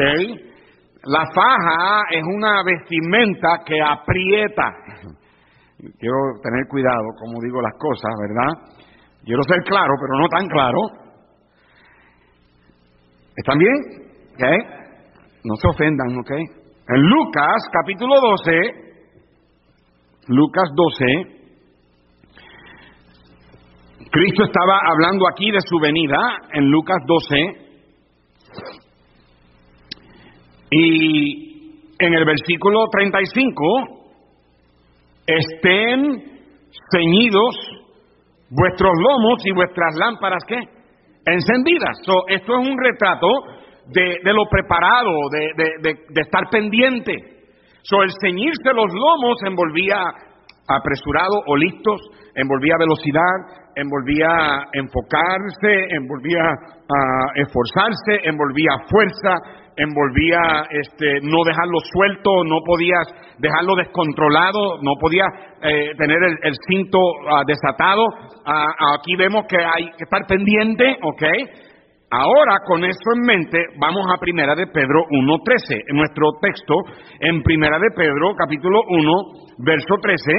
La faja es una vestimenta que aprieta. Quiero tener cuidado, como digo las cosas, ¿verdad? Quiero ser claro, pero no tan claro. ¿Están bien? ¿Ok? No se ofendan, ¿ok? En Lucas capítulo 12, Lucas 12, Cristo estaba hablando aquí de su venida en Lucas 12 y en el versículo 35 estén ceñidos vuestros lomos y vuestras lámparas, ¿qué? Encendidas. esto es un retrato de, lo preparado, de, de, estar pendiente. So, el ceñirse los lomos envolvía apresurado o listos, envolvía velocidad, envolvía enfocarse, envolvía uh, esforzarse, envolvía fuerza, envolvía este, no dejarlo suelto, no podías dejarlo descontrolado, no podías eh, tener el, cinto ah, desatado. Ah, aquí vemos que hay que estar pendiente, ¿ok? Ahora, con eso en mente, vamos a Primera de Pedro 1.13. En nuestro texto, en Primera de Pedro, capítulo 1, verso 13.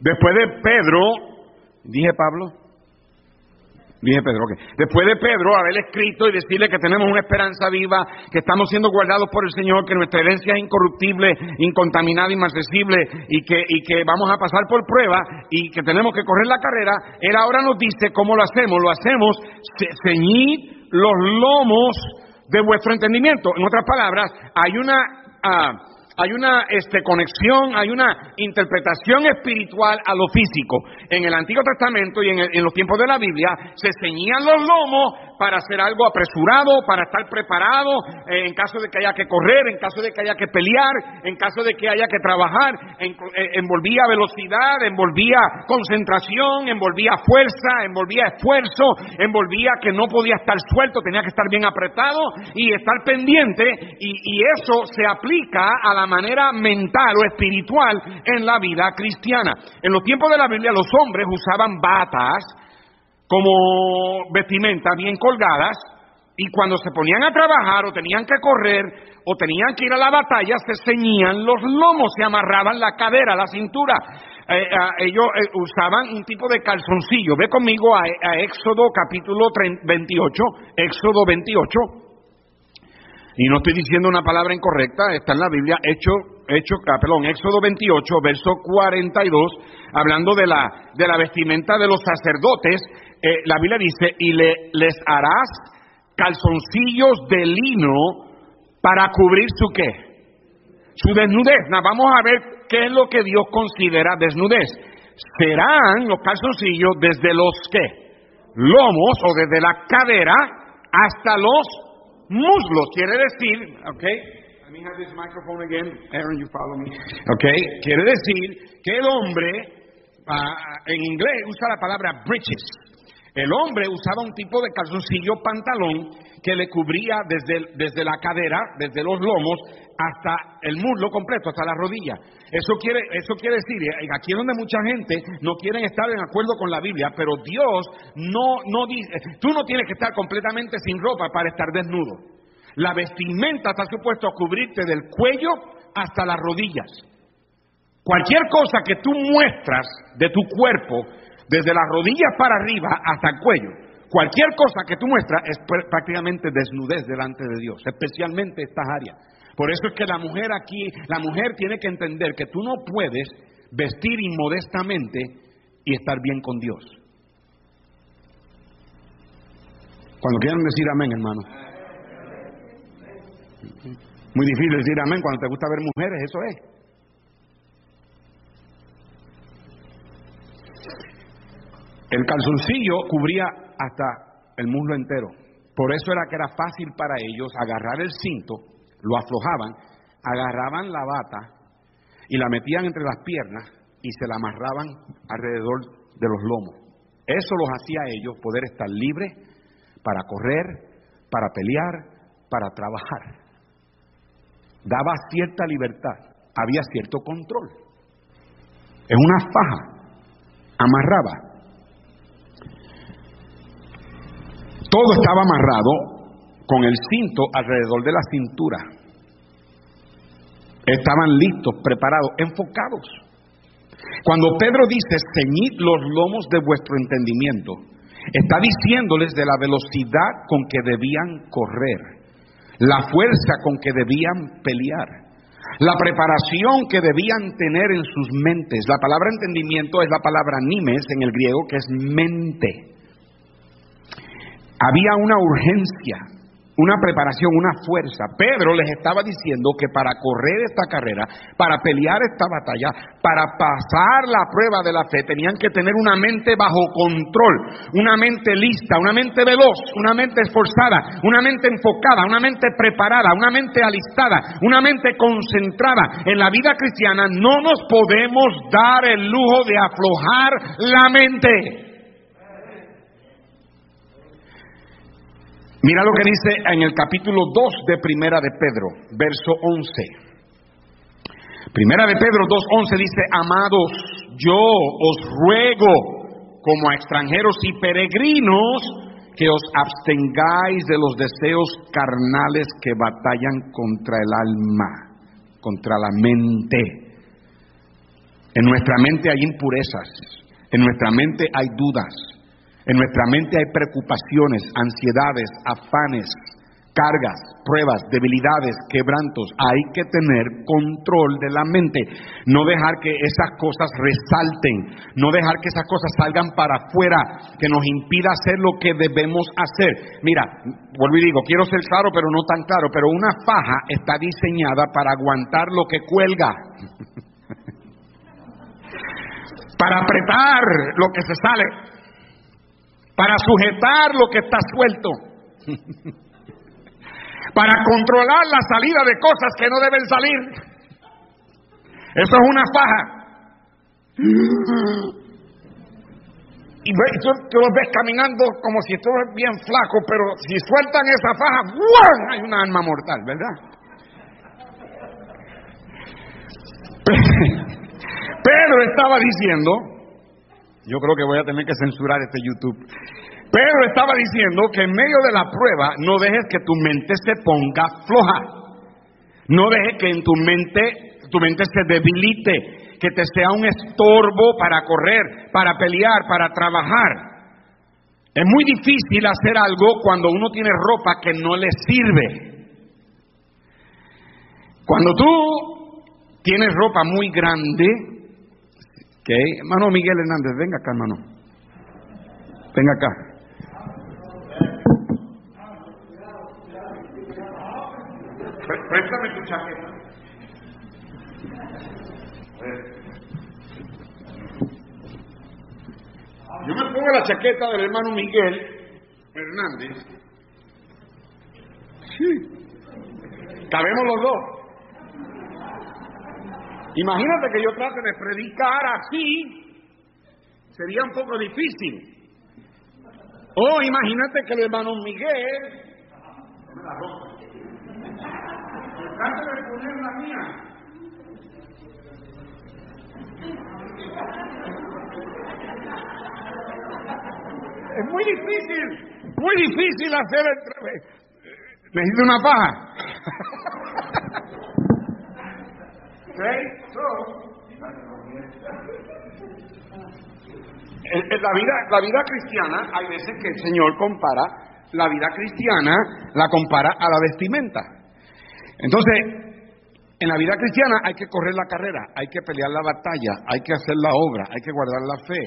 Después de Pedro, dije Pablo, Dije Pedro, ok. Después de Pedro haber escrito y decirle que tenemos una esperanza viva, que estamos siendo guardados por el Señor, que nuestra herencia es incorruptible, incontaminada, inaccesible y que, y que vamos a pasar por prueba y que tenemos que correr la carrera, Él ahora nos dice cómo lo hacemos. Lo hacemos ceñid los lomos de vuestro entendimiento. En otras palabras, hay una... Ah, hay una este, conexión, hay una interpretación espiritual a lo físico. En el Antiguo Testamento y en, los tiempos de la Biblia se ceñían los lomos para hacer algo apresurado, para estar preparado eh, en caso de que haya que correr, en caso de que haya que pelear, en caso de que haya que trabajar. Eh, envolvía velocidad, envolvía concentración, envolvía fuerza, envolvía esfuerzo, envolvía que no podía estar suelto, tenía que estar bien apretado y estar pendiente. Y, y eso se aplica a la manera mental o espiritual en la vida cristiana. En los tiempos de la Biblia los hombres usaban batas como vestimentas bien colgadas y cuando se ponían a trabajar o tenían que correr o tenían que ir a la batalla se ceñían los lomos, se amarraban la cadera, la cintura. Eh, ellos eh, usaban un tipo de calzoncillo. Ve conmigo a, a Éxodo capítulo 28, Éxodo 28. Y no estoy diciendo una palabra incorrecta, está en la Biblia, hecho, hecho, ah, perdón, Éxodo 28, verso 42, hablando de la, de la vestimenta de los sacerdotes, eh, la Biblia dice, y le, les harás calzoncillos de lino para cubrir su qué? Su desnudez. vamos a ver qué es lo que Dios considera desnudez. Serán los calzoncillos desde los qué? Lomos o desde la cadera hasta los muslos. Quiere decir, ok, let me have this microphone again. Aaron, you follow me. Ok, quiere decir que el hombre, uh, en inglés, usa la palabra breeches. El hombre usaba un tipo de calzoncillo pantalón que le cubría desde, desde la cadera, desde los lomos, hasta el muslo completo, hasta la rodilla. Eso quiere, eso quiere decir, eh, aquí es donde mucha gente no quiere estar en acuerdo con la Biblia, pero Dios no, no dice, tú no tienes que estar completamente sin ropa para estar desnudo. La vestimenta está supuesto a cubrirte del cuello hasta las rodillas. Cualquier cosa que tú muestras de tu cuerpo, desde las rodillas para arriba hasta el cuello, cualquier cosa que tú muestras es prácticamente desnudez delante de Dios, especialmente estas áreas. Por eso es que la mujer aquí, la mujer tiene que entender que tú no puedes vestir inmodestamente y estar bien con Dios. Cuando quieran decir amén, hermano. Muy difícil decir amén cuando te gusta ver mujeres, eso es. El calzoncillo cubría hasta el muslo entero. Por eso era que era fácil para ellos agarrar el cinto lo aflojaban, agarraban la bata y la metían entre las piernas y se la amarraban alrededor de los lomos. Eso los hacía a ellos poder estar libres para correr, para pelear, para trabajar. Daba cierta libertad, había cierto control. Es una faja, amarraba. Todo estaba amarrado con el cinto alrededor de la cintura. Estaban listos, preparados, enfocados. Cuando Pedro dice, ceñid los lomos de vuestro entendimiento, está diciéndoles de la velocidad con que debían correr la fuerza con que debían pelear, la preparación que debían tener en sus mentes. La palabra entendimiento es la palabra nimes en el griego, que es mente. Había una urgencia, una preparación, una fuerza. Pedro les estaba diciendo que para correr esta carrera, para pelear esta batalla, para pasar la prueba de la fe, tenían que tener una mente bajo control, una mente lista, una mente veloz, una mente esforzada, una mente enfocada, una mente preparada, una mente alistada, una mente concentrada. En la vida cristiana no nos podemos dar el lujo de aflojar la mente. Mira lo que dice en el capítulo 2 de Primera de Pedro, verso 11. Primera de Pedro 2.11 dice, amados, yo os ruego como a extranjeros y peregrinos que os abstengáis de los deseos carnales que batallan contra el alma, contra la mente. En nuestra mente hay impurezas, en nuestra mente hay dudas, en nuestra mente hay preocupaciones, ansiedades, afanes, cargas, pruebas, debilidades, quebrantos. Hay que tener control de la mente. No dejar que esas cosas resalten. No dejar que esas cosas salgan para afuera, que nos impida hacer lo que debemos hacer. Mira, vuelvo y digo, quiero ser claro, pero no tan claro, pero una faja está diseñada para aguantar lo que cuelga. para apretar lo que se sale para sujetar lo que está suelto, para controlar la salida de cosas que no deben salir. Eso es una faja. Y tú, los ves caminando como si estuvieras bien flaco, pero si sueltan esa faja, hay una alma mortal, ¿verdad? Pedro estaba diciendo yo creo que voy a tener que censurar este YouTube. Pero estaba diciendo que en medio de la prueba no dejes que tu mente se ponga floja. No dejes que en tu mente tu mente se debilite, que te sea un estorbo para correr, para pelear, para trabajar. Es muy difícil hacer algo cuando uno tiene ropa que no le sirve. Cuando tú tienes ropa muy grande, Hermano Miguel Hernández, venga acá, hermano. Venga acá. Préstame tu chaqueta. Yo me pongo la chaqueta del hermano Miguel Hernández. Sí. Cabemos los dos. Imagínate que yo trate de predicar así, sería un poco difícil. O imagínate que el hermano Miguel. Trate de poner la mía. Es muy difícil, muy difícil hacer el... Necesito una paja. La, vida, la vida cristiana, hay veces que el Señor compara la vida cristiana, la compara a la vestimenta. Entonces, en la vida cristiana hay que correr la carrera, hay que pelear la batalla, hay que hacer la obra, hay que guardar la fe,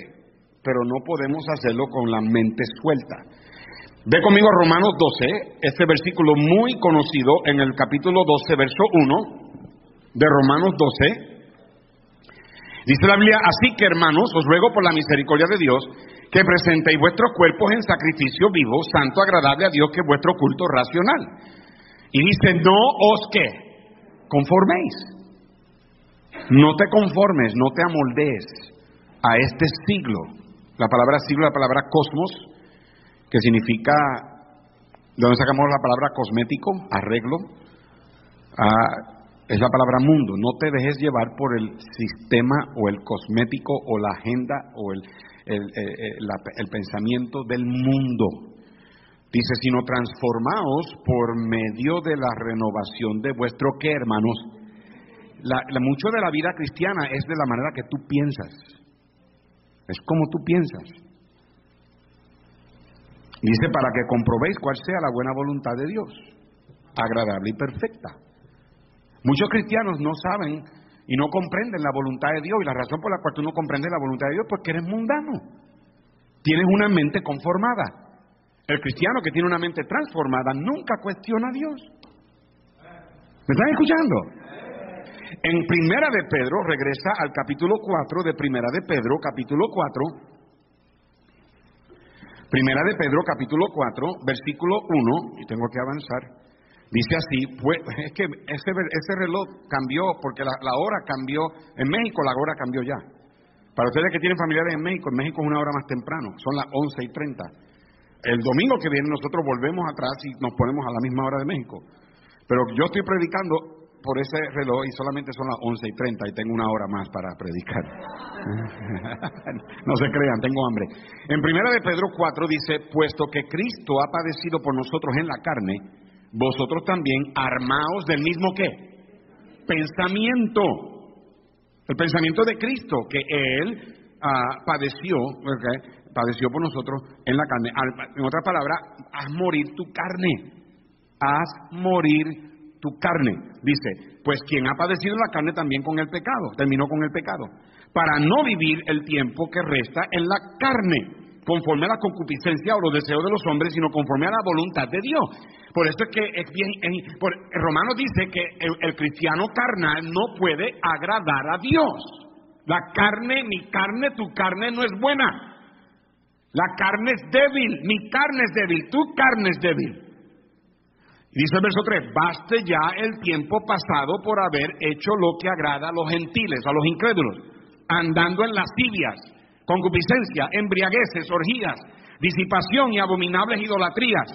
pero no podemos hacerlo con la mente suelta. Ve conmigo Romanos 12, este versículo muy conocido en el capítulo 12, verso 1 de Romanos 12. Dice la Biblia, así que hermanos, os ruego por la misericordia de Dios que presentéis vuestros cuerpos en sacrificio vivo, santo, agradable a Dios, que es vuestro culto racional. Y dice, no os que conforméis. No te conformes, no te amoldees a este siglo. La palabra siglo, la palabra cosmos, que significa, ¿de dónde sacamos la palabra cosmético? Arreglo. Ah, Es la palabra mundo. No te dejes llevar por el sistema o el cosmético o la agenda o el, el, el pensamiento del mundo. Dice, sino transformaos por medio de la renovación de vuestro qué, hermanos. La, mucho de la vida cristiana es de la manera que tú piensas. Es como tú piensas. Dice, para que comprobéis cuál sea la buena voluntad de Dios, agradable y perfecta. Muchos cristianos no saben y no comprenden la voluntad de Dios y la razón por la cual tú no comprendes la voluntad de Dios es porque eres mundano. Tienes una mente conformada. El cristiano que tiene una mente transformada nunca cuestiona a Dios. ¿Me están escuchando? En Primera de Pedro, regresa al capítulo 4 de Primera de Pedro, capítulo 4. Primera de Pedro, capítulo 4, versículo 1, y tengo que avanzar. Dice así, pues, es que ese, ese reloj cambió porque la, la, hora cambió, en México la hora cambió ya. Para ustedes que tienen familiares en México, en México es una hora más temprano, son las 11 y 30. El domingo que viene nosotros volvemos atrás y nos ponemos a la misma hora de México. Pero yo estoy predicando por ese reloj y solamente son las 11 y 30 y tengo una hora más para predicar. no se crean, tengo hambre. En primera de Pedro 4 dice, puesto que Cristo ha padecido por nosotros en la carne, vosotros también armaos del mismo qué? Pensamiento. El pensamiento de Cristo, que Él ah, padeció, padeció por nosotros en la carne. En otra palabra, haz morir tu carne. Haz morir tu carne. Dice, pues quien ha padecido la carne también con el pecado, terminó con el pecado, para no vivir el tiempo que resta en la carne conforme a la concupiscencia o los deseos de los hombres, sino conforme a la voluntad de Dios. Por eso es que es bien, por, Romano dice que el, cristiano carnal no puede agradar a Dios. La carne, mi carne, tu carne no es buena. La carne es débil, mi carne es débil, tu carne es débil. Y dice el verso 3, baste ya el tiempo pasado por haber hecho lo que agrada a los gentiles, a los incrédulos, andando en las tibias concupiscencia, embriagueces, orgías, disipación y abominables idolatrías.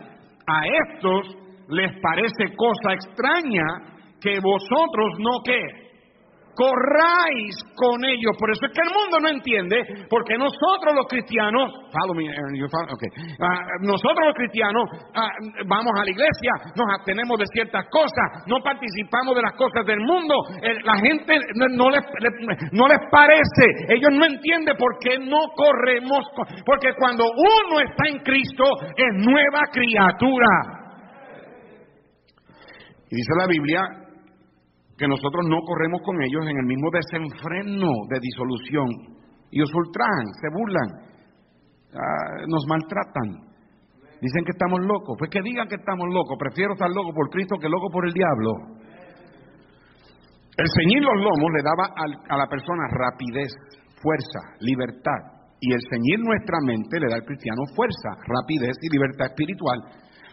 A estos les parece cosa extraña que vosotros no que corráis con ellos. Por eso es que el mundo no entiende, porque nosotros los cristianos, follow me, Aaron, okay. Ah, nosotros los cristianos ah, vamos a la iglesia, nos abstenemos de ciertas cosas, no participamos de las cosas del mundo. la gente no les, no les parece, ellos no entienden por qué no corremos, porque cuando uno está en Cristo es nueva criatura. Y dice la Biblia que nosotros no corremos con ellos en el mismo desenfreno de disolución. Ellos ultrajan, se burlan, ah, nos maltratan. Dicen que estamos locos. Pues que digan que estamos locos. Prefiero estar loco por Cristo que loco por el diablo. El ceñir los lomos le daba a la persona rapidez, fuerza, libertad. Y el ceñir nuestra mente le da al cristiano fuerza, rapidez y libertad espiritual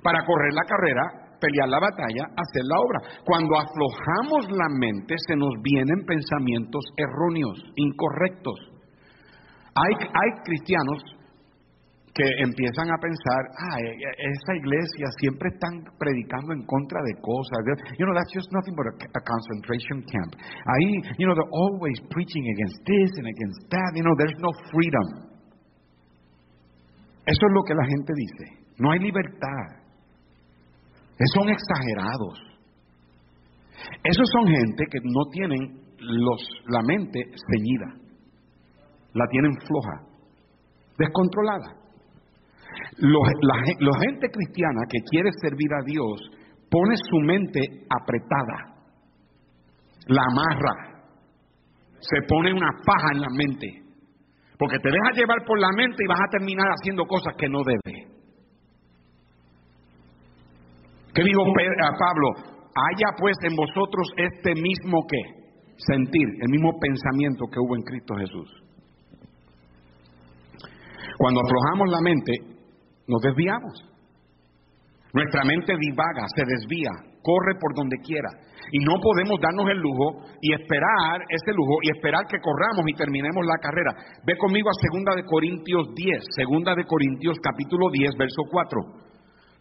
para correr la carrera pelear la batalla, hacer la obra. Cuando aflojamos la mente, se nos vienen pensamientos erróneos, incorrectos. Hay, hay cristianos que empiezan a pensar, ah, e, e, esa iglesia siempre están predicando en contra de cosas. You know, that's just nothing but a, a, concentration camp. Ahí, you know, they're always preaching against this and against that. You know, there's no freedom. Eso es lo que la gente dice. No hay libertad. Son exagerados. Esos son gente que no tienen los, la mente ceñida, la tienen floja, descontrolada. la, gente cristiana que quiere servir a Dios pone su mente apretada, la amarra, se pone una paja en la mente, porque te deja llevar por la mente y vas a terminar haciendo cosas que no debe. ¿Qué dijo Pablo? Haya pues en vosotros este mismo que sentir, el mismo pensamiento que hubo en Cristo Jesús. Cuando aflojamos la mente, nos desviamos. Nuestra mente divaga, se desvía, corre por donde quiera. Y no podemos darnos el lujo y esperar ese lujo y esperar que corramos y terminemos la carrera. Ve conmigo a segunda de Corintios 10, segunda de Corintios capítulo 10, verso 4.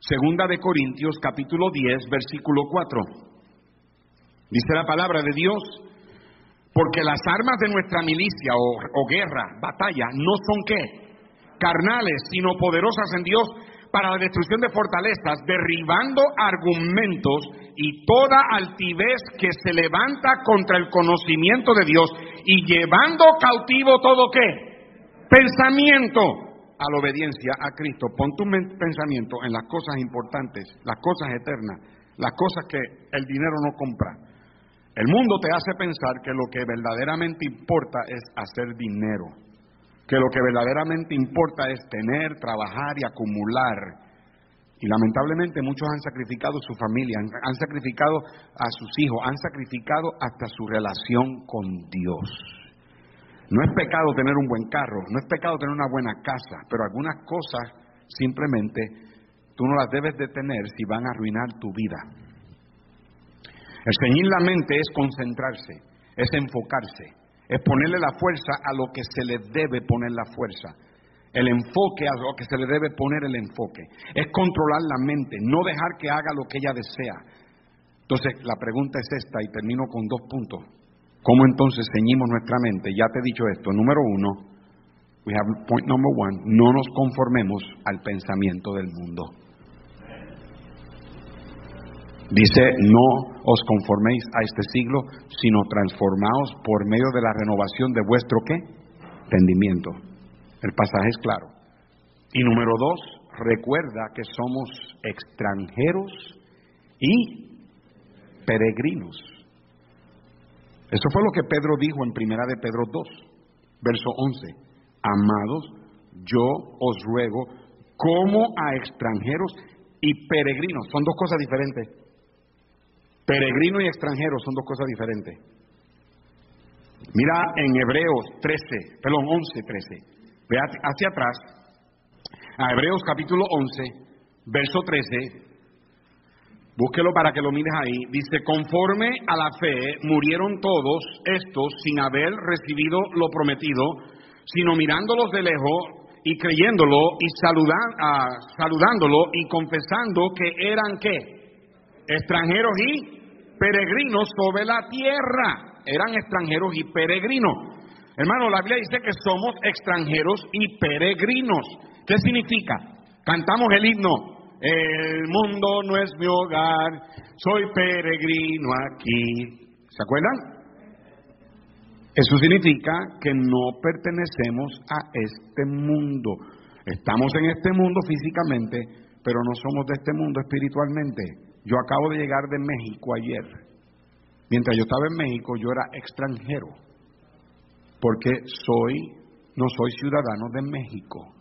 Segunda de Corintios capítulo 10, versículo 4. Dice la palabra de Dios, porque las armas de nuestra milicia o, guerra, batalla, no son qué? Carnales, sino poderosas en Dios para la destrucción de fortalezas, derribando argumentos y toda altivez que se levanta contra el conocimiento de Dios y llevando cautivo todo qué? Pensamiento a la obediencia a Cristo. Pon tu pensamiento en las cosas importantes, las cosas eternas, las cosas que el dinero no compra. El mundo te hace pensar que lo que verdaderamente importa es hacer dinero, que lo que verdaderamente importa es tener, trabajar y acumular. Y lamentablemente muchos han sacrificado su familia, han, sacrificado a sus hijos, han sacrificado hasta su relación con Dios. No es pecado tener un buen carro, no es pecado tener una buena casa, pero algunas cosas simplemente tú no las debes de tener si van a arruinar tu vida. El ceñir la mente es concentrarse, es enfocarse, es ponerle la fuerza a lo que se le debe poner la fuerza. El enfoque a lo que se le debe poner el enfoque. Es controlar la mente, no dejar que haga lo que ella desea. Entonces, la pregunta es esta y termino con dos puntos. ¿Cómo entonces ceñimos nuestra mente? Ya te he dicho esto. Número uno, we have point number one, no nos conformemos al pensamiento del mundo. Dice, no os conforméis a este siglo, sino transformaos por medio de la renovación de vuestro qué? Entendimiento. El pasaje es claro. Y número dos, recuerda que somos extranjeros y peregrinos. Eso fue lo que Pedro dijo en Primera de Pedro 2, verso 11. Amados, yo os ruego como a extranjeros y peregrinos. Son dos cosas diferentes. Peregrino y extranjero son dos cosas diferentes. Mira en Hebreos 13, perdón, 11, 13. Ve hacia atrás, a Hebreos capítulo 11, verso 13. Búsquelo para que lo mires ahí. Dice, conforme a la fe murieron todos estos sin haber recibido lo prometido, sino mirándolos de lejos y creyéndolo y ah, saludándolo y confesando que eran qué? extranjeros y peregrinos sobre la tierra. Eran extranjeros y peregrinos. Hermano, la Biblia dice que somos extranjeros y peregrinos. ¿Qué significa? Cantamos el himno. El mundo no es mi hogar, soy peregrino aquí. ¿Se acuerdan? Eso significa que no pertenecemos a este mundo. Estamos en este mundo físicamente, pero no somos de este mundo espiritualmente. Yo acabo de llegar de México ayer. Mientras yo estaba en México, yo era extranjero, porque soy, no soy ciudadano de México.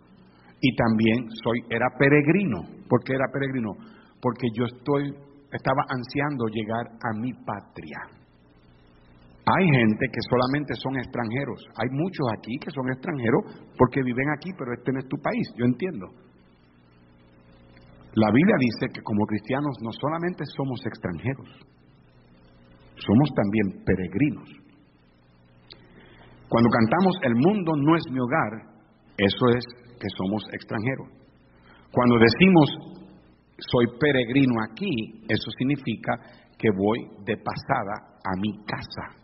Y también soy, era peregrino. ¿Por qué era peregrino? Porque yo estoy, estaba ansiando llegar a mi patria. Hay gente que solamente son extranjeros. Hay muchos aquí que son extranjeros porque viven aquí, pero este no es tu país. Yo entiendo. La Biblia dice que como cristianos no solamente somos extranjeros, somos también peregrinos. Cuando cantamos El mundo no es mi hogar, eso es que somos extranjeros. Cuando decimos soy peregrino aquí, eso significa que voy de pasada a mi casa.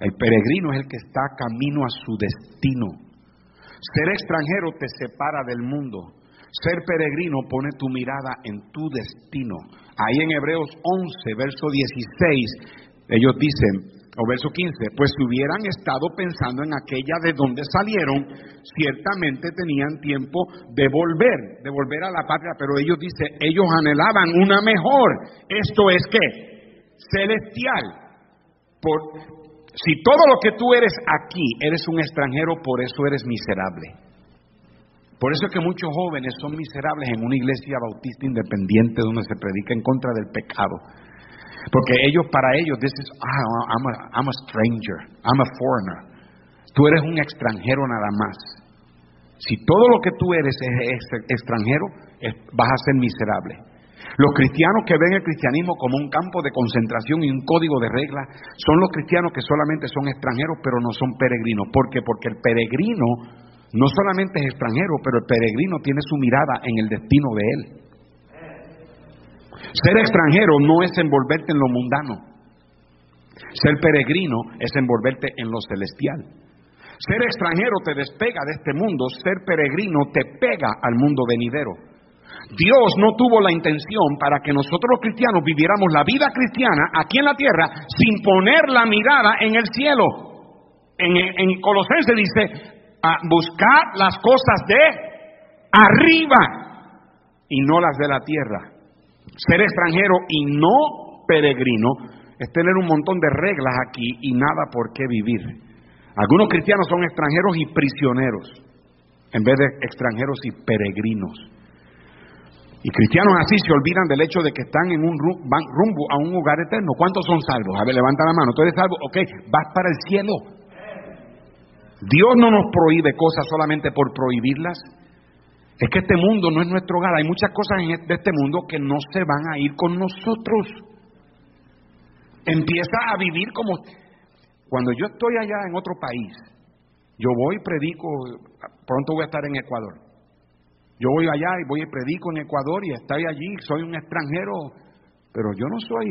El peregrino es el que está camino a su destino. Ser extranjero te separa del mundo. Ser peregrino pone tu mirada en tu destino. Ahí en Hebreos 11, verso 16, ellos dicen, o verso 15, pues si hubieran estado pensando en aquella de donde salieron, ciertamente tenían tiempo de volver, de volver a la patria, pero ellos dicen, ellos anhelaban una mejor. Esto es que celestial. Por, si todo lo que tú eres aquí eres un extranjero, por eso eres miserable. Por eso es que muchos jóvenes son miserables en una iglesia bautista independiente donde se predica en contra del pecado. Porque ellos, para ellos, this is, ah, I'm, a, I'm a stranger, I'm a foreigner. Tú eres un extranjero nada más. Si todo lo que tú eres es, extranjero, vas a ser miserable. Los cristianos que ven el cristianismo como un campo de concentración y un código de reglas son los cristianos que solamente son extranjeros pero no son peregrinos. ¿Por qué? Porque el peregrino no solamente es extranjero, pero el peregrino tiene su mirada en el destino de él. Ser extranjero no es envolverte en lo mundano. Ser peregrino es envolverte en lo celestial. Ser extranjero te despega de este mundo, ser peregrino te pega al mundo venidero. Dios no tuvo la intención para que nosotros los cristianos viviéramos la vida cristiana aquí en la tierra sin poner la mirada en el cielo. En, en Colosenses dice, a buscar las cosas de arriba y no las de la tierra. Ser extranjero y no peregrino es tener un montón de reglas aquí y nada por qué vivir. Algunos cristianos son extranjeros y prisioneros, en vez de extranjeros y peregrinos. Y cristianos así se olvidan del hecho de que están en un rumbo a un hogar eterno. ¿Cuántos son salvos? A ver, levanta la mano. ¿Tú eres salvo? Ok, vas para el cielo. Dios no nos prohíbe cosas solamente por prohibirlas. Es que este mundo no es nuestro hogar. Hay muchas cosas este, de este mundo que no se van a ir con nosotros. Empieza a vivir como... Cuando yo estoy allá en otro país, yo voy y predico, pronto voy a estar en Ecuador. Yo voy allá y voy y predico en Ecuador y estoy allí, soy un extranjero, pero yo no soy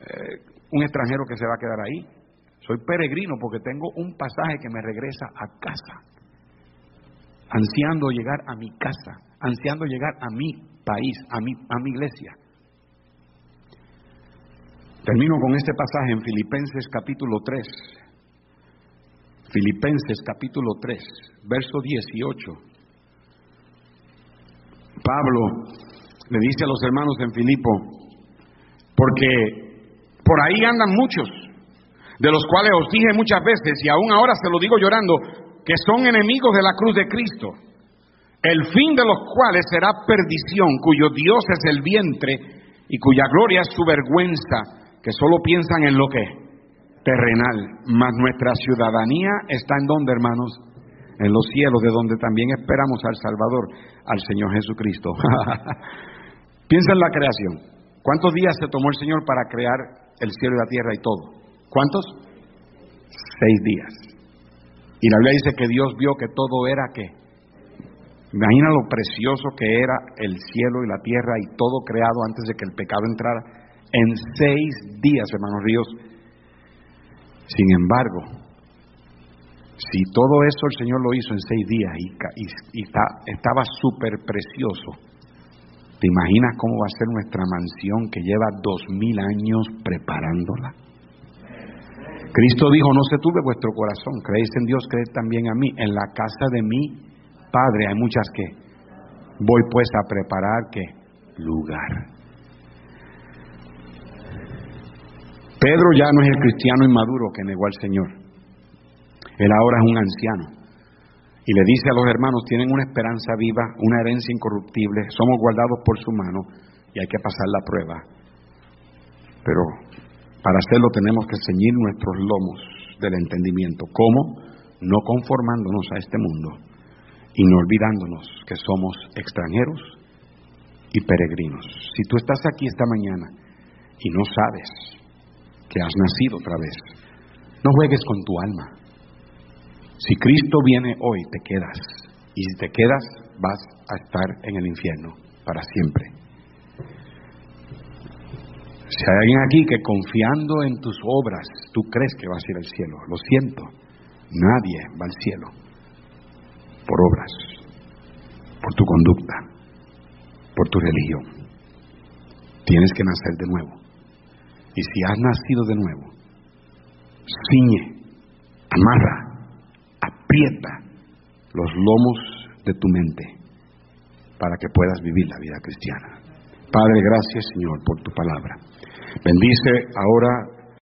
eh, un extranjero que se va a quedar ahí. Soy peregrino porque tengo un pasaje que me regresa a casa, ansiando llegar a mi casa, ansiando llegar a mi país, a mi, a mi iglesia. Termino con este pasaje en Filipenses capítulo 3. Filipenses capítulo 3, verso 18. Pablo le dice a los hermanos en Filipo, porque por ahí andan muchos, de los cuales os dije muchas veces, y aún ahora se lo digo llorando, que son enemigos de la cruz de Cristo, el fin de los cuales será perdición, cuyo Dios es el vientre y cuya gloria es su vergüenza que solo piensan en lo que terrenal, mas nuestra ciudadanía está en donde, hermanos, en los cielos, de donde también esperamos al Salvador, al Señor Jesucristo. Piensa en la creación. ¿Cuántos días se tomó el Señor para crear el cielo y la tierra y todo? ¿Cuántos? Seis días. Y la Biblia dice que Dios vio que todo era qué. Imagina lo precioso que era el cielo y la tierra y todo creado antes de que el pecado entrara en seis días, hermanos Ríos. Sin embargo, si todo eso el Señor lo hizo en seis días y, estaba súper precioso, ¿te imaginas cómo va a ser nuestra mansión que lleva dos mil años preparándola? Cristo dijo, no se tuve vuestro corazón, creéis en Dios, creed también a mí. En la casa de mi Padre hay muchas que voy pues a preparar que lugar. Pedro ya no es el cristiano inmaduro que negó al Señor. Él ahora es un anciano. Y le dice a los hermanos, tienen una esperanza viva, una herencia incorruptible, somos guardados por su mano y hay que pasar la prueba. Pero para hacerlo tenemos que ceñir nuestros lomos del entendimiento. ¿Cómo? No conformándonos a este mundo y no olvidándonos que somos extranjeros y peregrinos. Si tú estás aquí esta mañana y no sabes que has nacido otra vez. No juegues con tu alma. Si Cristo viene hoy, te quedas. Y si te quedas, vas a estar en el infierno para siempre. Si hay alguien aquí que confiando en tus obras, tú crees que vas a ir al cielo, lo siento, nadie va al cielo por obras, por tu conducta, por tu religión. Tienes que nacer de nuevo. Y si has nacido de nuevo, ciñe, amarra, aprieta los lomos de tu mente para que puedas vivir la vida cristiana. Padre, gracias Señor por tu palabra. Bendice ahora